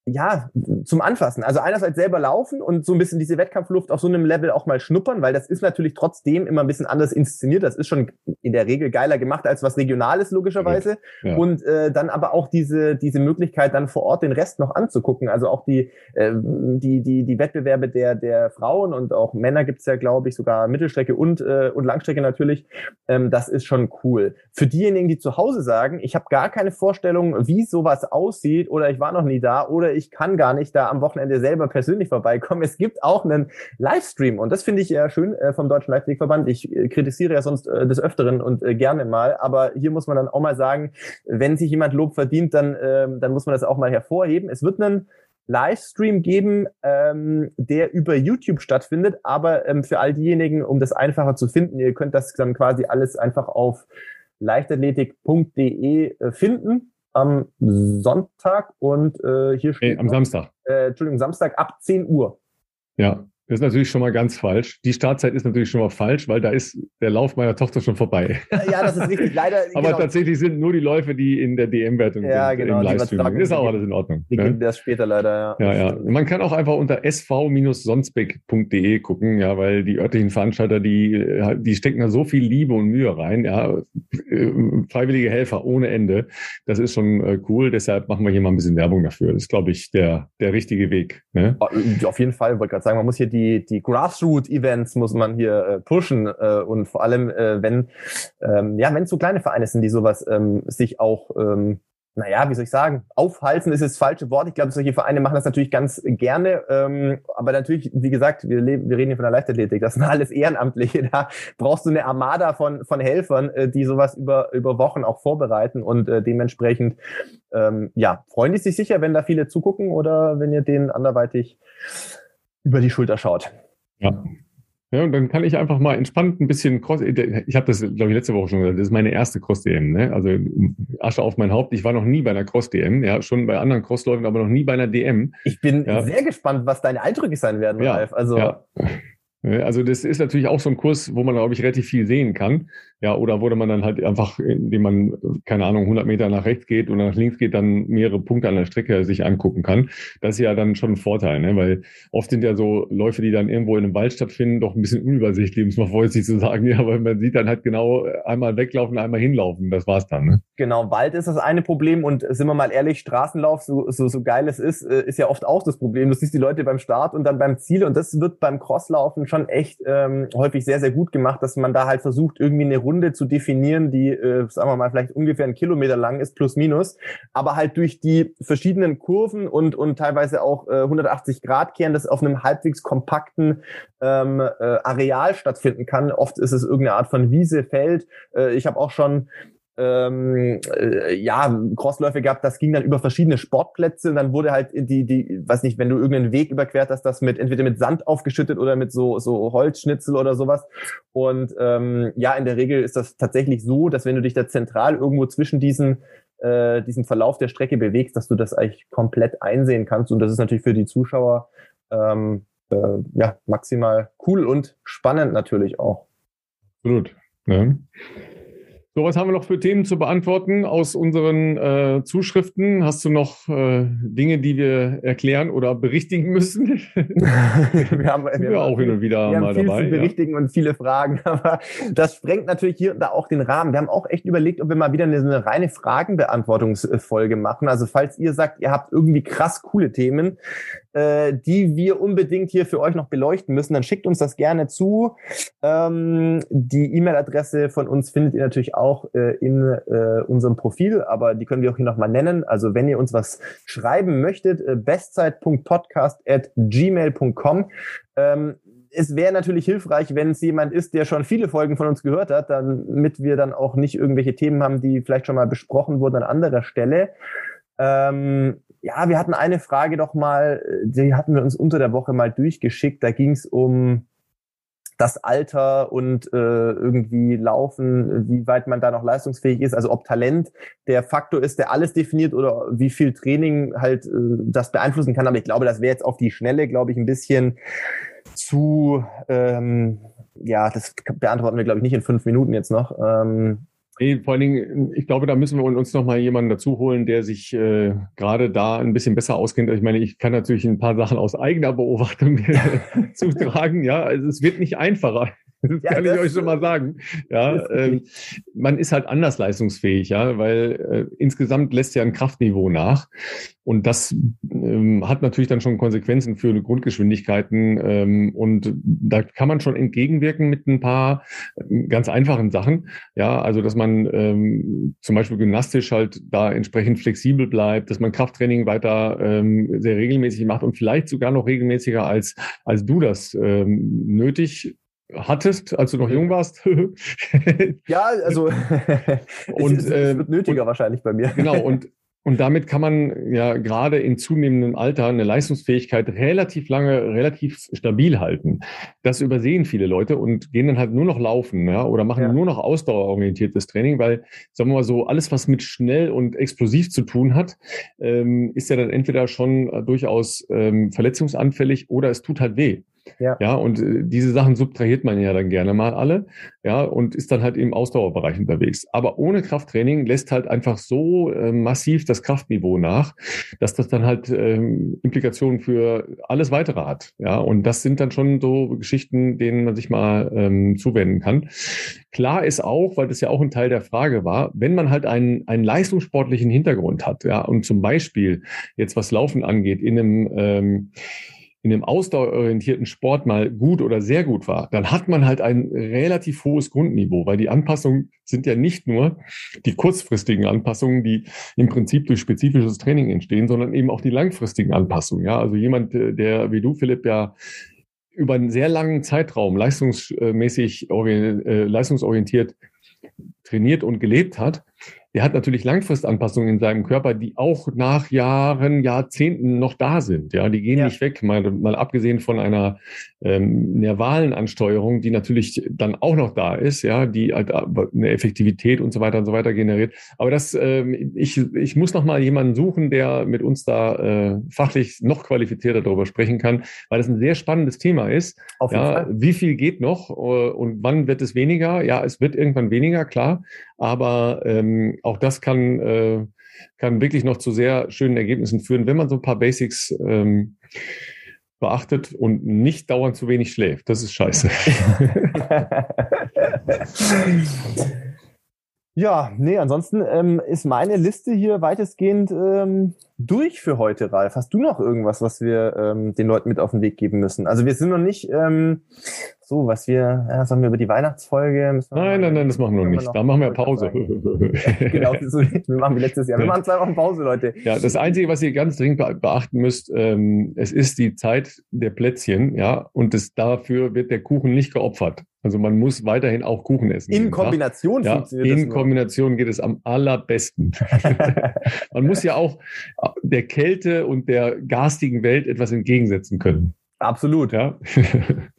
ja, zum Anfassen. Also einerseits selber laufen und so ein bisschen diese Wettkampfluft auf so einem Level auch mal schnuppern, weil das ist natürlich trotzdem immer ein bisschen anders inszeniert. Das ist schon in der Regel geiler gemacht als was Regionales logischerweise. Ja. Und äh, dann aber auch diese diese Möglichkeit dann vor Ort den Rest noch anzugucken. Also auch die äh, die die die Wettbewerbe der der Frauen und auch Männer gibt's ja glaube ich sogar Mittelstrecke und äh, und Langstrecke natürlich. Ähm, das ist schon cool. Für diejenigen, die zu Hause sagen, ich habe gar keine Vorstellung, wie sowas aussieht oder ich war noch nie da oder ich kann gar nicht da am Wochenende selber persönlich vorbeikommen. Es gibt auch einen Livestream und das finde ich ja schön äh, vom Deutschen Leichtathletikverband. Ich äh, kritisiere ja sonst äh, des Öfteren und äh, gerne mal, aber hier muss man dann auch mal sagen, wenn sich jemand Lob verdient, dann, äh, dann muss man das auch mal hervorheben. Es wird einen Livestream geben, ähm, der über YouTube stattfindet, aber ähm, für all diejenigen, um das einfacher zu finden, ihr könnt das dann quasi alles einfach auf leichtathletik.de äh, finden am Sonntag und äh, hier steht. Hey, am noch, Samstag. Äh, Entschuldigung, Samstag ab 10 Uhr. Ja, das ist natürlich schon mal ganz falsch. Die Startzeit ist natürlich schon mal falsch, weil da ist der Lauf meiner Tochter schon vorbei. Ja, das ist richtig. Leider. aber genau. tatsächlich sind nur die Läufe, die in der DM-Wertung ja, sind. Genau, im Livestream. Ist auch alles in Ordnung. Die ne? das später leider, ja. Ja, ja. Man kann auch einfach unter sv-sonsbeck.de gucken, ja, weil die örtlichen Veranstalter, die, die stecken da so viel Liebe und Mühe rein, ja. Äh, freiwillige Helfer ohne Ende. Das ist schon äh, cool. Deshalb machen wir hier mal ein bisschen Werbung dafür. Das ist, glaube ich, der, der richtige Weg. Ne? Auf jeden Fall. Ich wollte gerade sagen, man muss hier die, die Grassroot-Events muss man hier äh, pushen äh, und vor allem, äh, wenn, ähm, ja, wenn es so kleine Vereine sind, die sowas ähm, sich auch ähm, naja, wie soll ich sagen, aufhalten ist das falsche Wort. Ich glaube, solche Vereine machen das natürlich ganz gerne. Ähm, aber natürlich, wie gesagt, wir, leben, wir reden hier von der Leichtathletik. Das sind alles Ehrenamtliche. Da brauchst du eine Armada von, von Helfern, äh, die sowas über, über Wochen auch vorbereiten und äh, dementsprechend, ähm, ja, freuen die sich sicher, wenn da viele zugucken oder wenn ihr denen anderweitig über die Schulter schaut. Ja, ja, und dann kann ich einfach mal entspannt ein bisschen Cross. Ich habe das, glaube ich, letzte Woche schon gesagt. Das ist meine erste Cross-DM. Ne? Also Asche auf mein Haupt. Ich war noch nie bei einer Cross-DM. Ja, schon bei anderen Crossläufen, aber noch nie bei einer DM. Ich bin ja. sehr gespannt, was deine Eindrücke sein werden, ja, Ralf. Also ja. Also das ist natürlich auch so ein Kurs, wo man, glaube ich, relativ viel sehen kann. Ja, oder wo man dann halt einfach, indem man, keine Ahnung, 100 Meter nach rechts geht oder nach links geht, dann mehrere Punkte an der Strecke sich angucken kann. Das ist ja dann schon ein Vorteil, ne? weil oft sind ja so Läufe, die dann irgendwo in einem Wald stattfinden, doch ein bisschen unübersichtlich, muss man vorsichtig zu sagen. Ja, weil man sieht dann halt genau einmal weglaufen, einmal hinlaufen. Das war's dann. Ne? Genau, Wald ist das eine Problem und sind wir mal ehrlich, Straßenlauf, so, so, so geil es ist, äh, ist ja oft auch das Problem. Du siehst die Leute beim Start und dann beim Ziel und das wird beim Crosslaufen schon echt ähm, häufig sehr, sehr gut gemacht, dass man da halt versucht, irgendwie eine Runde zu definieren, die, äh, sagen wir mal, vielleicht ungefähr einen Kilometer lang ist, plus minus, aber halt durch die verschiedenen Kurven und, und teilweise auch äh, 180 Grad kehren, das auf einem halbwegs kompakten ähm, äh, Areal stattfinden kann. Oft ist es irgendeine Art von Wiese, Feld. Äh, ich habe auch schon ähm, äh, ja, Crossläufe gehabt, das ging dann über verschiedene Sportplätze und dann wurde halt die, die, weiß nicht, wenn du irgendeinen Weg überquert hast, das mit entweder mit Sand aufgeschüttet oder mit so, so Holzschnitzel oder sowas. Und ähm, ja, in der Regel ist das tatsächlich so, dass wenn du dich da zentral irgendwo zwischen diesen äh, diesem Verlauf der Strecke bewegst, dass du das eigentlich komplett einsehen kannst. Und das ist natürlich für die Zuschauer ähm, äh, ja maximal cool und spannend natürlich auch. Absolut. Ja. So, was haben wir noch für Themen zu beantworten aus unseren äh, Zuschriften? Hast du noch äh, Dinge, die wir erklären oder berichtigen müssen? wir haben, wir, wir auch hin und wieder wir mal haben viel dabei. Zu berichtigen ja. und viele Fragen, aber das sprengt natürlich hier und da auch den Rahmen. Wir haben auch echt überlegt, ob wir mal wieder eine, eine reine Fragenbeantwortungsfolge machen. Also falls ihr sagt, ihr habt irgendwie krass coole Themen, äh, die wir unbedingt hier für euch noch beleuchten müssen, dann schickt uns das gerne zu. Ähm, die E-Mail-Adresse von uns findet ihr natürlich auch äh, in äh, unserem Profil, aber die können wir auch hier nochmal nennen. Also wenn ihr uns was schreiben möchtet, äh, bestzeit.podcast at gmail.com. Ähm, es wäre natürlich hilfreich, wenn es jemand ist, der schon viele Folgen von uns gehört hat, damit wir dann auch nicht irgendwelche Themen haben, die vielleicht schon mal besprochen wurden an anderer Stelle. Ähm, ja, wir hatten eine Frage doch mal, die hatten wir uns unter der Woche mal durchgeschickt. Da ging es um das Alter und äh, irgendwie Laufen, wie weit man da noch leistungsfähig ist, also ob Talent der Faktor ist, der alles definiert oder wie viel Training halt äh, das beeinflussen kann. Aber ich glaube, das wäre jetzt auf die Schnelle, glaube ich, ein bisschen zu, ähm, ja, das beantworten wir, glaube ich, nicht in fünf Minuten jetzt noch. Ähm, Nee, vor allen Dingen, ich glaube, da müssen wir uns noch mal jemanden dazu holen, der sich äh, gerade da ein bisschen besser auskennt. Ich meine, ich kann natürlich ein paar Sachen aus eigener Beobachtung zutragen. Ja, also es wird nicht einfacher. Das ja, kann das ich euch schon mal sagen. Ja, ähm, man ist halt anders leistungsfähig, ja, weil äh, insgesamt lässt ja ein Kraftniveau nach. Und das ähm, hat natürlich dann schon Konsequenzen für Grundgeschwindigkeiten. Ähm, und da kann man schon entgegenwirken mit ein paar äh, ganz einfachen Sachen. Ja, also dass man ähm, zum Beispiel gymnastisch halt da entsprechend flexibel bleibt, dass man Krafttraining weiter ähm, sehr regelmäßig macht und vielleicht sogar noch regelmäßiger als, als du das ähm, nötig hattest, als du noch jung warst. ja, also und, es, es, es wird nötiger und, wahrscheinlich bei mir. Genau, und und damit kann man ja gerade in zunehmendem Alter eine Leistungsfähigkeit relativ lange, relativ stabil halten. Das übersehen viele Leute und gehen dann halt nur noch laufen ja, oder machen ja. nur noch ausdauerorientiertes Training, weil, sagen wir mal so, alles, was mit schnell und explosiv zu tun hat, ähm, ist ja dann entweder schon durchaus ähm, verletzungsanfällig oder es tut halt weh. Ja. ja, und äh, diese Sachen subtrahiert man ja dann gerne mal alle, ja, und ist dann halt im Ausdauerbereich unterwegs. Aber ohne Krafttraining lässt halt einfach so äh, massiv das Kraftniveau nach, dass das dann halt ähm, Implikationen für alles weitere hat. Ja, und das sind dann schon so Geschichten, denen man sich mal ähm, zuwenden kann. Klar ist auch, weil das ja auch ein Teil der Frage war, wenn man halt einen, einen leistungssportlichen Hintergrund hat, ja, und zum Beispiel jetzt was Laufen angeht, in einem ähm, in dem ausdauerorientierten Sport mal gut oder sehr gut war, dann hat man halt ein relativ hohes Grundniveau, weil die Anpassungen sind ja nicht nur die kurzfristigen Anpassungen, die im Prinzip durch spezifisches Training entstehen, sondern eben auch die langfristigen Anpassungen. Ja, also jemand, äh, der wie du, Philipp, ja über einen sehr langen Zeitraum leistungsmäßig äh, leistungsorientiert trainiert und gelebt hat, der hat natürlich Langfristanpassungen in seinem Körper, die auch nach Jahren, Jahrzehnten noch da sind. Ja, die gehen ja. nicht weg, mal, mal abgesehen von einer ähm, nervalen Ansteuerung, die natürlich dann auch noch da ist, ja, die halt eine Effektivität und so weiter und so weiter generiert. Aber das, ähm, ich, ich muss noch mal jemanden suchen, der mit uns da äh, fachlich noch qualifizierter darüber sprechen kann, weil das ein sehr spannendes Thema ist. Auf jeden ja, Fall. Wie viel geht noch äh, und wann wird es weniger? Ja, es wird irgendwann weniger, klar. Aber ähm, auch das kann, äh, kann wirklich noch zu sehr schönen Ergebnissen führen, wenn man so ein paar Basics ähm, beachtet und nicht dauernd zu wenig schläft. Das ist scheiße. ja, nee, ansonsten ähm, ist meine Liste hier weitestgehend ähm, durch für heute, Ralf. Hast du noch irgendwas, was wir ähm, den Leuten mit auf den Weg geben müssen? Also wir sind noch nicht ähm, so, was wir, ja, sollen wir über die Weihnachtsfolge? nein, nein, nein, das machen wir noch nicht. da machen wir Pause. genau, so, wir machen wie letztes Jahr. Wir machen zwei Wochen Pause, Leute. Ja, das Einzige, was ihr ganz dringend beachten müsst, ähm, es ist die Zeit der Plätzchen, ja, und das, dafür wird der Kuchen nicht geopfert. Also man muss weiterhin auch Kuchen essen. In Kombination ja, funktioniert In Kombination geht es am allerbesten. man muss ja auch der Kälte und der garstigen Welt etwas entgegensetzen können. Absolut. Ja.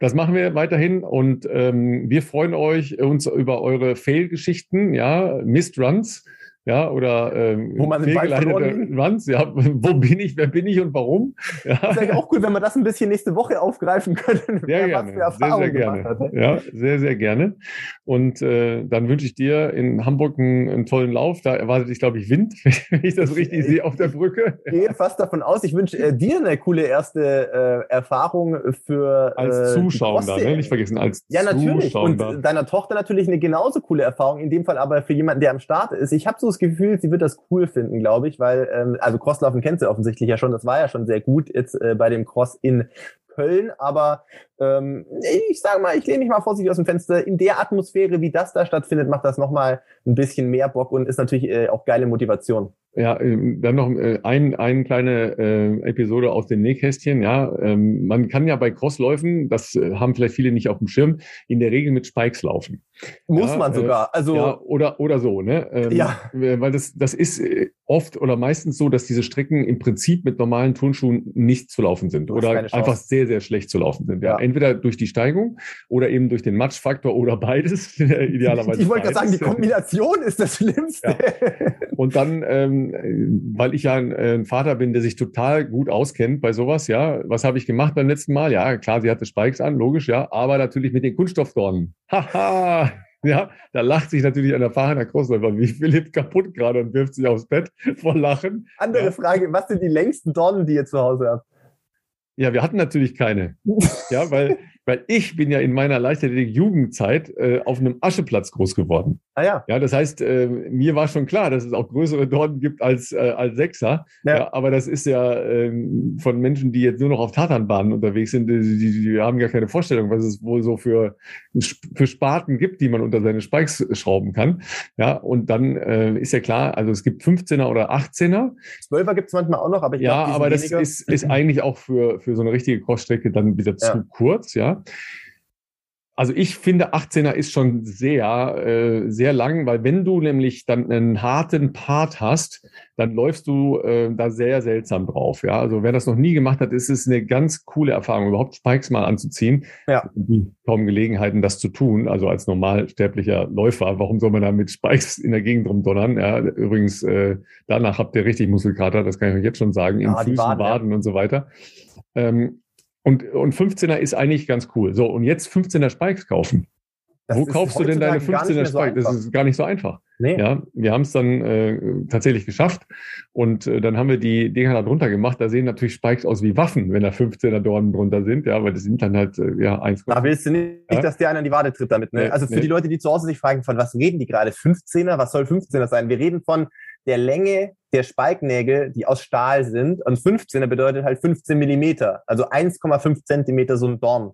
Das machen wir weiterhin und ähm, wir freuen euch uns über eure Fail-Geschichten, ja, Mist Runs ja, oder ähm, wo man Runs, ja, wo bin ich, wer bin ich und warum? Ja. Das eigentlich auch gut, wenn wir das ein bisschen nächste Woche aufgreifen können, sehr gerne, sehr, sehr gerne. Hat, ne? Ja, sehr, sehr gerne. Und äh, dann wünsche ich dir in Hamburg einen, einen tollen Lauf. Da erwartet dich, glaube ich, Wind, wenn ich das richtig ich, sehe auf der Brücke. Ich gehe fast davon aus. Ich wünsche äh, dir eine coole erste äh, Erfahrung für als äh, Zuschauer, ne? nicht vergessen als ja natürlich und deiner Tochter natürlich eine genauso coole Erfahrung. In dem Fall aber für jemanden, der am Start ist. Ich habe so Gefühl, sie wird das cool finden, glaube ich, weil, ähm, also Crosslaufen kennt sie offensichtlich ja schon, das war ja schon sehr gut jetzt äh, bei dem Cross in Köln, aber ähm, ich sage mal, ich lehne mich mal vorsichtig aus dem Fenster. In der Atmosphäre, wie das da stattfindet, macht das nochmal ein bisschen mehr Bock und ist natürlich äh, auch geile Motivation. Ja, ähm, dann noch äh, ein, eine kleine äh, Episode aus dem Nähkästchen. Ja, ähm, man kann ja bei Crossläufen, das äh, haben vielleicht viele nicht auf dem Schirm, in der Regel mit Spikes laufen. Muss ja, man sogar. Äh, also ja, oder oder so, ne? Ähm, ja. Weil das das ist äh, oft oder meistens so, dass diese Strecken im Prinzip mit normalen Turnschuhen nicht zu laufen sind oder einfach sehr sehr schlecht zu laufen sind. Ja, ja. Entweder durch die Steigung oder eben durch den Matschfaktor oder beides. idealerweise. Ich wollte gerade sagen, die Kombination ist das Schlimmste. Ja. Und dann ähm, weil ich ja ein, äh, ein, Vater bin, der sich total gut auskennt bei sowas, ja. Was habe ich gemacht beim letzten Mal? Ja, klar, sie hatte Spikes an, logisch, ja, aber natürlich mit den Kunststoffdornen. Haha! Ja, da lacht sich natürlich ein erfahrener Crossläufer wie Philipp kaputt gerade und wirft sich aufs Bett vor Lachen. Andere ja. Frage, was sind die längsten Dornen, die ihr zu Hause habt? Ja, wir hatten natürlich keine. ja, weil weil ich bin ja in meiner Leichtathletik-Jugendzeit äh, auf einem Ascheplatz groß geworden. Ah ja. Ja, das heißt, äh, mir war schon klar, dass es auch größere Dornen gibt als, äh, als Sechser. Ja. ja. aber das ist ja äh, von Menschen, die jetzt nur noch auf Tatanbahnen unterwegs sind, die, die, die, haben gar keine Vorstellung, was es wohl so für, für Spaten gibt, die man unter seine Spikes schrauben kann. Ja, und dann äh, ist ja klar, also es gibt 15er oder 18er. 12er gibt es manchmal auch noch, aber ich Ja, glaub, aber das ist, ist eigentlich auch für, für so eine richtige Crossstrecke dann wieder ja. zu kurz, ja. Also ich finde 18er ist schon sehr, äh, sehr lang, weil wenn du nämlich dann einen harten Part hast, dann läufst du äh, da sehr seltsam drauf. Ja, also wer das noch nie gemacht hat, ist es eine ganz coole Erfahrung, überhaupt Spikes mal anzuziehen. Ja. Kaum Gelegenheiten, das zu tun. Also als normalsterblicher Läufer, warum soll man da mit Spikes in der Gegend rumdonnern? Ja, übrigens, äh, danach habt ihr richtig Muskelkater, das kann ich euch jetzt schon sagen, in ja, Füßen, Waden, Waden ja. und so weiter. Ähm, und, und 15er ist eigentlich ganz cool. So, und jetzt 15er Spikes kaufen. Das Wo kaufst du denn deine 15er Spikes? So das ist gar nicht so einfach. Nee. Ja, wir haben es dann äh, tatsächlich geschafft und äh, dann haben wir die Dinger da drunter gemacht. Da sehen natürlich Spikes aus wie Waffen, wenn da 15er Dornen drunter sind, ja, aber das sind dann halt äh, ja eins. Da willst du nicht, ja? dass der einer in die Wade tritt damit. Ne? Nee, also für nee. die Leute, die zu Hause sich fragen, von was reden die gerade? 15er? Was soll 15er sein? Wir reden von der Länge der Spike-Nägel, die aus Stahl sind. Und 15er bedeutet halt 15 Millimeter, also 1,5 Zentimeter so ein Dorn.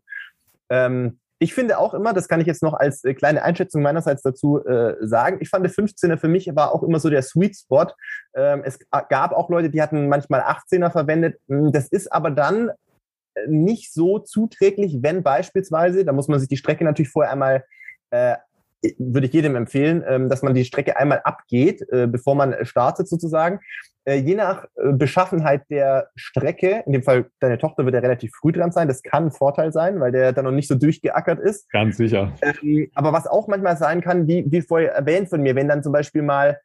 Ähm, ich finde auch immer, das kann ich jetzt noch als äh, kleine Einschätzung meinerseits dazu äh, sagen, ich fand der 15er für mich war auch immer so der Sweet Spot. Ähm, es gab auch Leute, die hatten manchmal 18er verwendet. Hm, das ist aber dann äh, nicht so zuträglich, wenn beispielsweise, da muss man sich die Strecke natürlich vorher einmal äh, würde ich jedem empfehlen, ähm, dass man die Strecke einmal abgeht, äh, bevor man startet sozusagen. Äh, je nach äh, Beschaffenheit der Strecke, in dem Fall deine Tochter wird ja relativ früh dran sein, das kann ein Vorteil sein, weil der dann noch nicht so durchgeackert ist. Ganz sicher. Ähm, aber was auch manchmal sein kann, wie, wie vorher erwähnt von mir, wenn dann zum Beispiel mal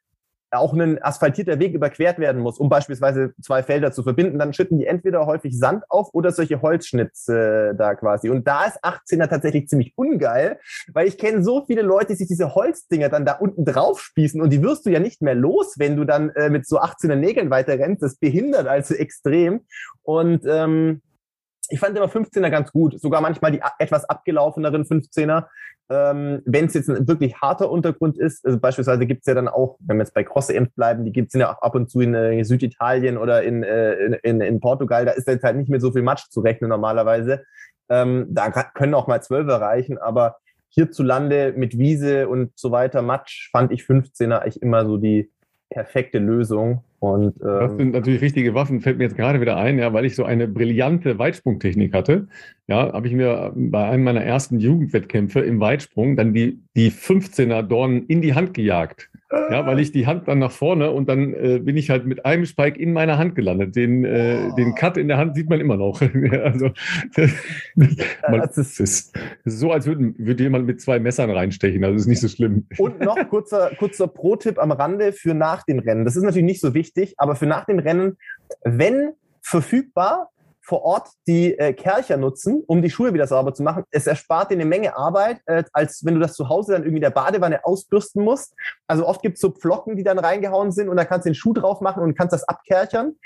auch ein asphaltierter Weg überquert werden muss, um beispielsweise zwei Felder zu verbinden, dann schütten die entweder häufig Sand auf oder solche Holzschnitze äh, da quasi. Und da ist 18er tatsächlich ziemlich ungeil, weil ich kenne so viele Leute, die sich diese Holzdinger dann da unten drauf spießen und die wirst du ja nicht mehr los, wenn du dann äh, mit so 18er Nägeln weiter rennst. Das behindert also extrem. Und ähm, ich fand immer 15er ganz gut, sogar manchmal die etwas abgelaufeneren 15er. Ähm, wenn es jetzt ein wirklich harter Untergrund ist, also beispielsweise gibt's ja dann auch, wenn wir jetzt bei Cross-EMs bleiben, die gibt's ja auch ab und zu in äh, Süditalien oder in, äh, in, in Portugal, da ist jetzt halt nicht mehr so viel Matsch zu rechnen normalerweise. Ähm, da können auch mal Zwölfer reichen, aber hierzulande mit Wiese und so weiter Matsch fand ich 15er eigentlich immer so die perfekte Lösung. Und, ähm, das sind natürlich richtige Waffen, fällt mir jetzt gerade wieder ein, ja, weil ich so eine brillante Weitsprungtechnik hatte. Ja, habe ich mir bei einem meiner ersten Jugendwettkämpfe im Weitsprung dann die, die 15er Dornen in die Hand gejagt. Ja, weil ich die Hand dann nach vorne und dann äh, bin ich halt mit einem Spike in meiner Hand gelandet. Den, äh, den Cut in der Hand sieht man immer noch. also das, man, das ist, ist, so, als würde, würde jemand mit zwei Messern reinstechen. Also ist nicht so schlimm. Und noch kurzer, kurzer Pro-Tipp am Rande für nach dem Rennen. Das ist natürlich nicht so wichtig, aber für nach dem Rennen, wenn verfügbar, vor Ort die äh, Kercher nutzen, um die Schuhe wieder sauber zu machen. Es erspart dir eine Menge Arbeit, äh, als wenn du das zu Hause dann irgendwie der Badewanne ausbürsten musst. Also oft gibt es so Pflocken, die dann reingehauen sind und dann kannst du den Schuh drauf machen und kannst das abkerchern.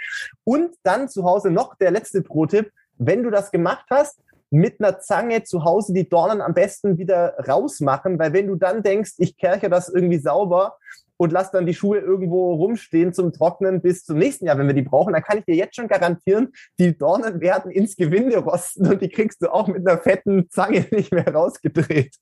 Und dann zu Hause noch der letzte Pro-Tipp. Wenn du das gemacht hast, mit einer Zange zu Hause die Dornen am besten wieder rausmachen, weil wenn du dann denkst, ich kerche das irgendwie sauber, und lass dann die Schuhe irgendwo rumstehen zum Trocknen bis zum nächsten Jahr, wenn wir die brauchen, dann kann ich dir jetzt schon garantieren, die Dornen werden ins Gewinde rosten und die kriegst du auch mit einer fetten Zange nicht mehr rausgedreht.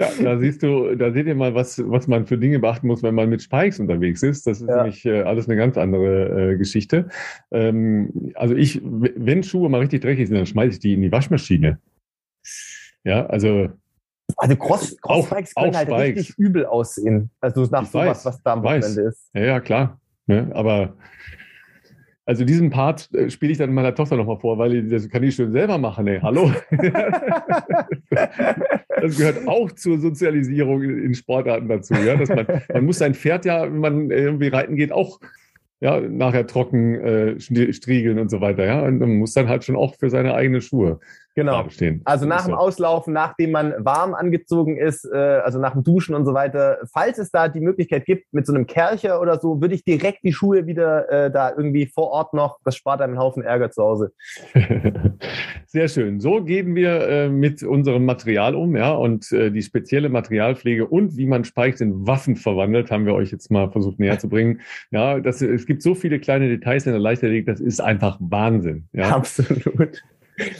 Ja, da siehst du, da seht ihr mal, was, was man für Dinge beachten muss, wenn man mit Spikes unterwegs ist. Das ist ja. nämlich äh, alles eine ganz andere äh, Geschichte. Ähm, also ich, wenn Schuhe mal richtig dreckig sind, dann schmeiße ich die in die Waschmaschine. Ja, also also Cross, Crossbikes können halt Spikes. richtig übel aussehen. Also nach ich sowas, weiß, was da am Wochenende ist. Ja, ja, klar. Ja, ne? aber also diesen Part äh, spiele ich dann meiner Tochter nochmal vor, weil das kann ich schon selber machen, ey. Hallo. das gehört auch zur Sozialisierung in Sportarten dazu. Ja? Dass man, man muss sein Pferd ja, wenn man irgendwie reiten geht, auch ja, nachher trocken äh, striegeln und so weiter. Ja? Und man muss dann halt schon auch für seine eigenen Schuhe Genau. Also nach dem Auslaufen, nachdem man warm angezogen ist, äh, also nach dem Duschen und so weiter, falls es da die Möglichkeit gibt, mit so einem Kercher oder so, würde ich direkt die Schuhe wieder äh, da irgendwie vor Ort noch, das spart einem einen Haufen Ärger zu Hause. Sehr schön. So gehen wir äh, mit unserem Material um, ja, und äh, die spezielle Materialpflege und wie man Spikes in Waffen verwandelt, haben wir euch jetzt mal versucht näher zu bringen. Ja, das, es gibt so viele kleine Details in der Leichtathletik, das ist einfach Wahnsinn. Ja. Absolut.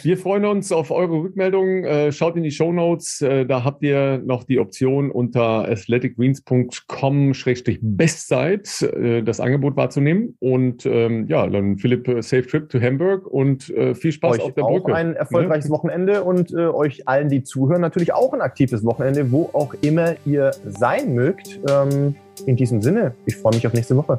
Wir freuen uns auf eure Rückmeldungen. Äh, schaut in die Show Notes. Äh, da habt ihr noch die Option unter athleticgreens.com-bestzeit äh, das Angebot wahrzunehmen. Und ähm, ja, dann Philipp, safe trip to Hamburg und viel Spaß euch auf der Brücke. Auch ein erfolgreiches ne? Wochenende und euch allen, die zuhören, natürlich auch ein aktives Wochenende, wo auch immer ihr sein mögt. Ähm, in diesem Sinne, ich freue mich auf nächste Woche.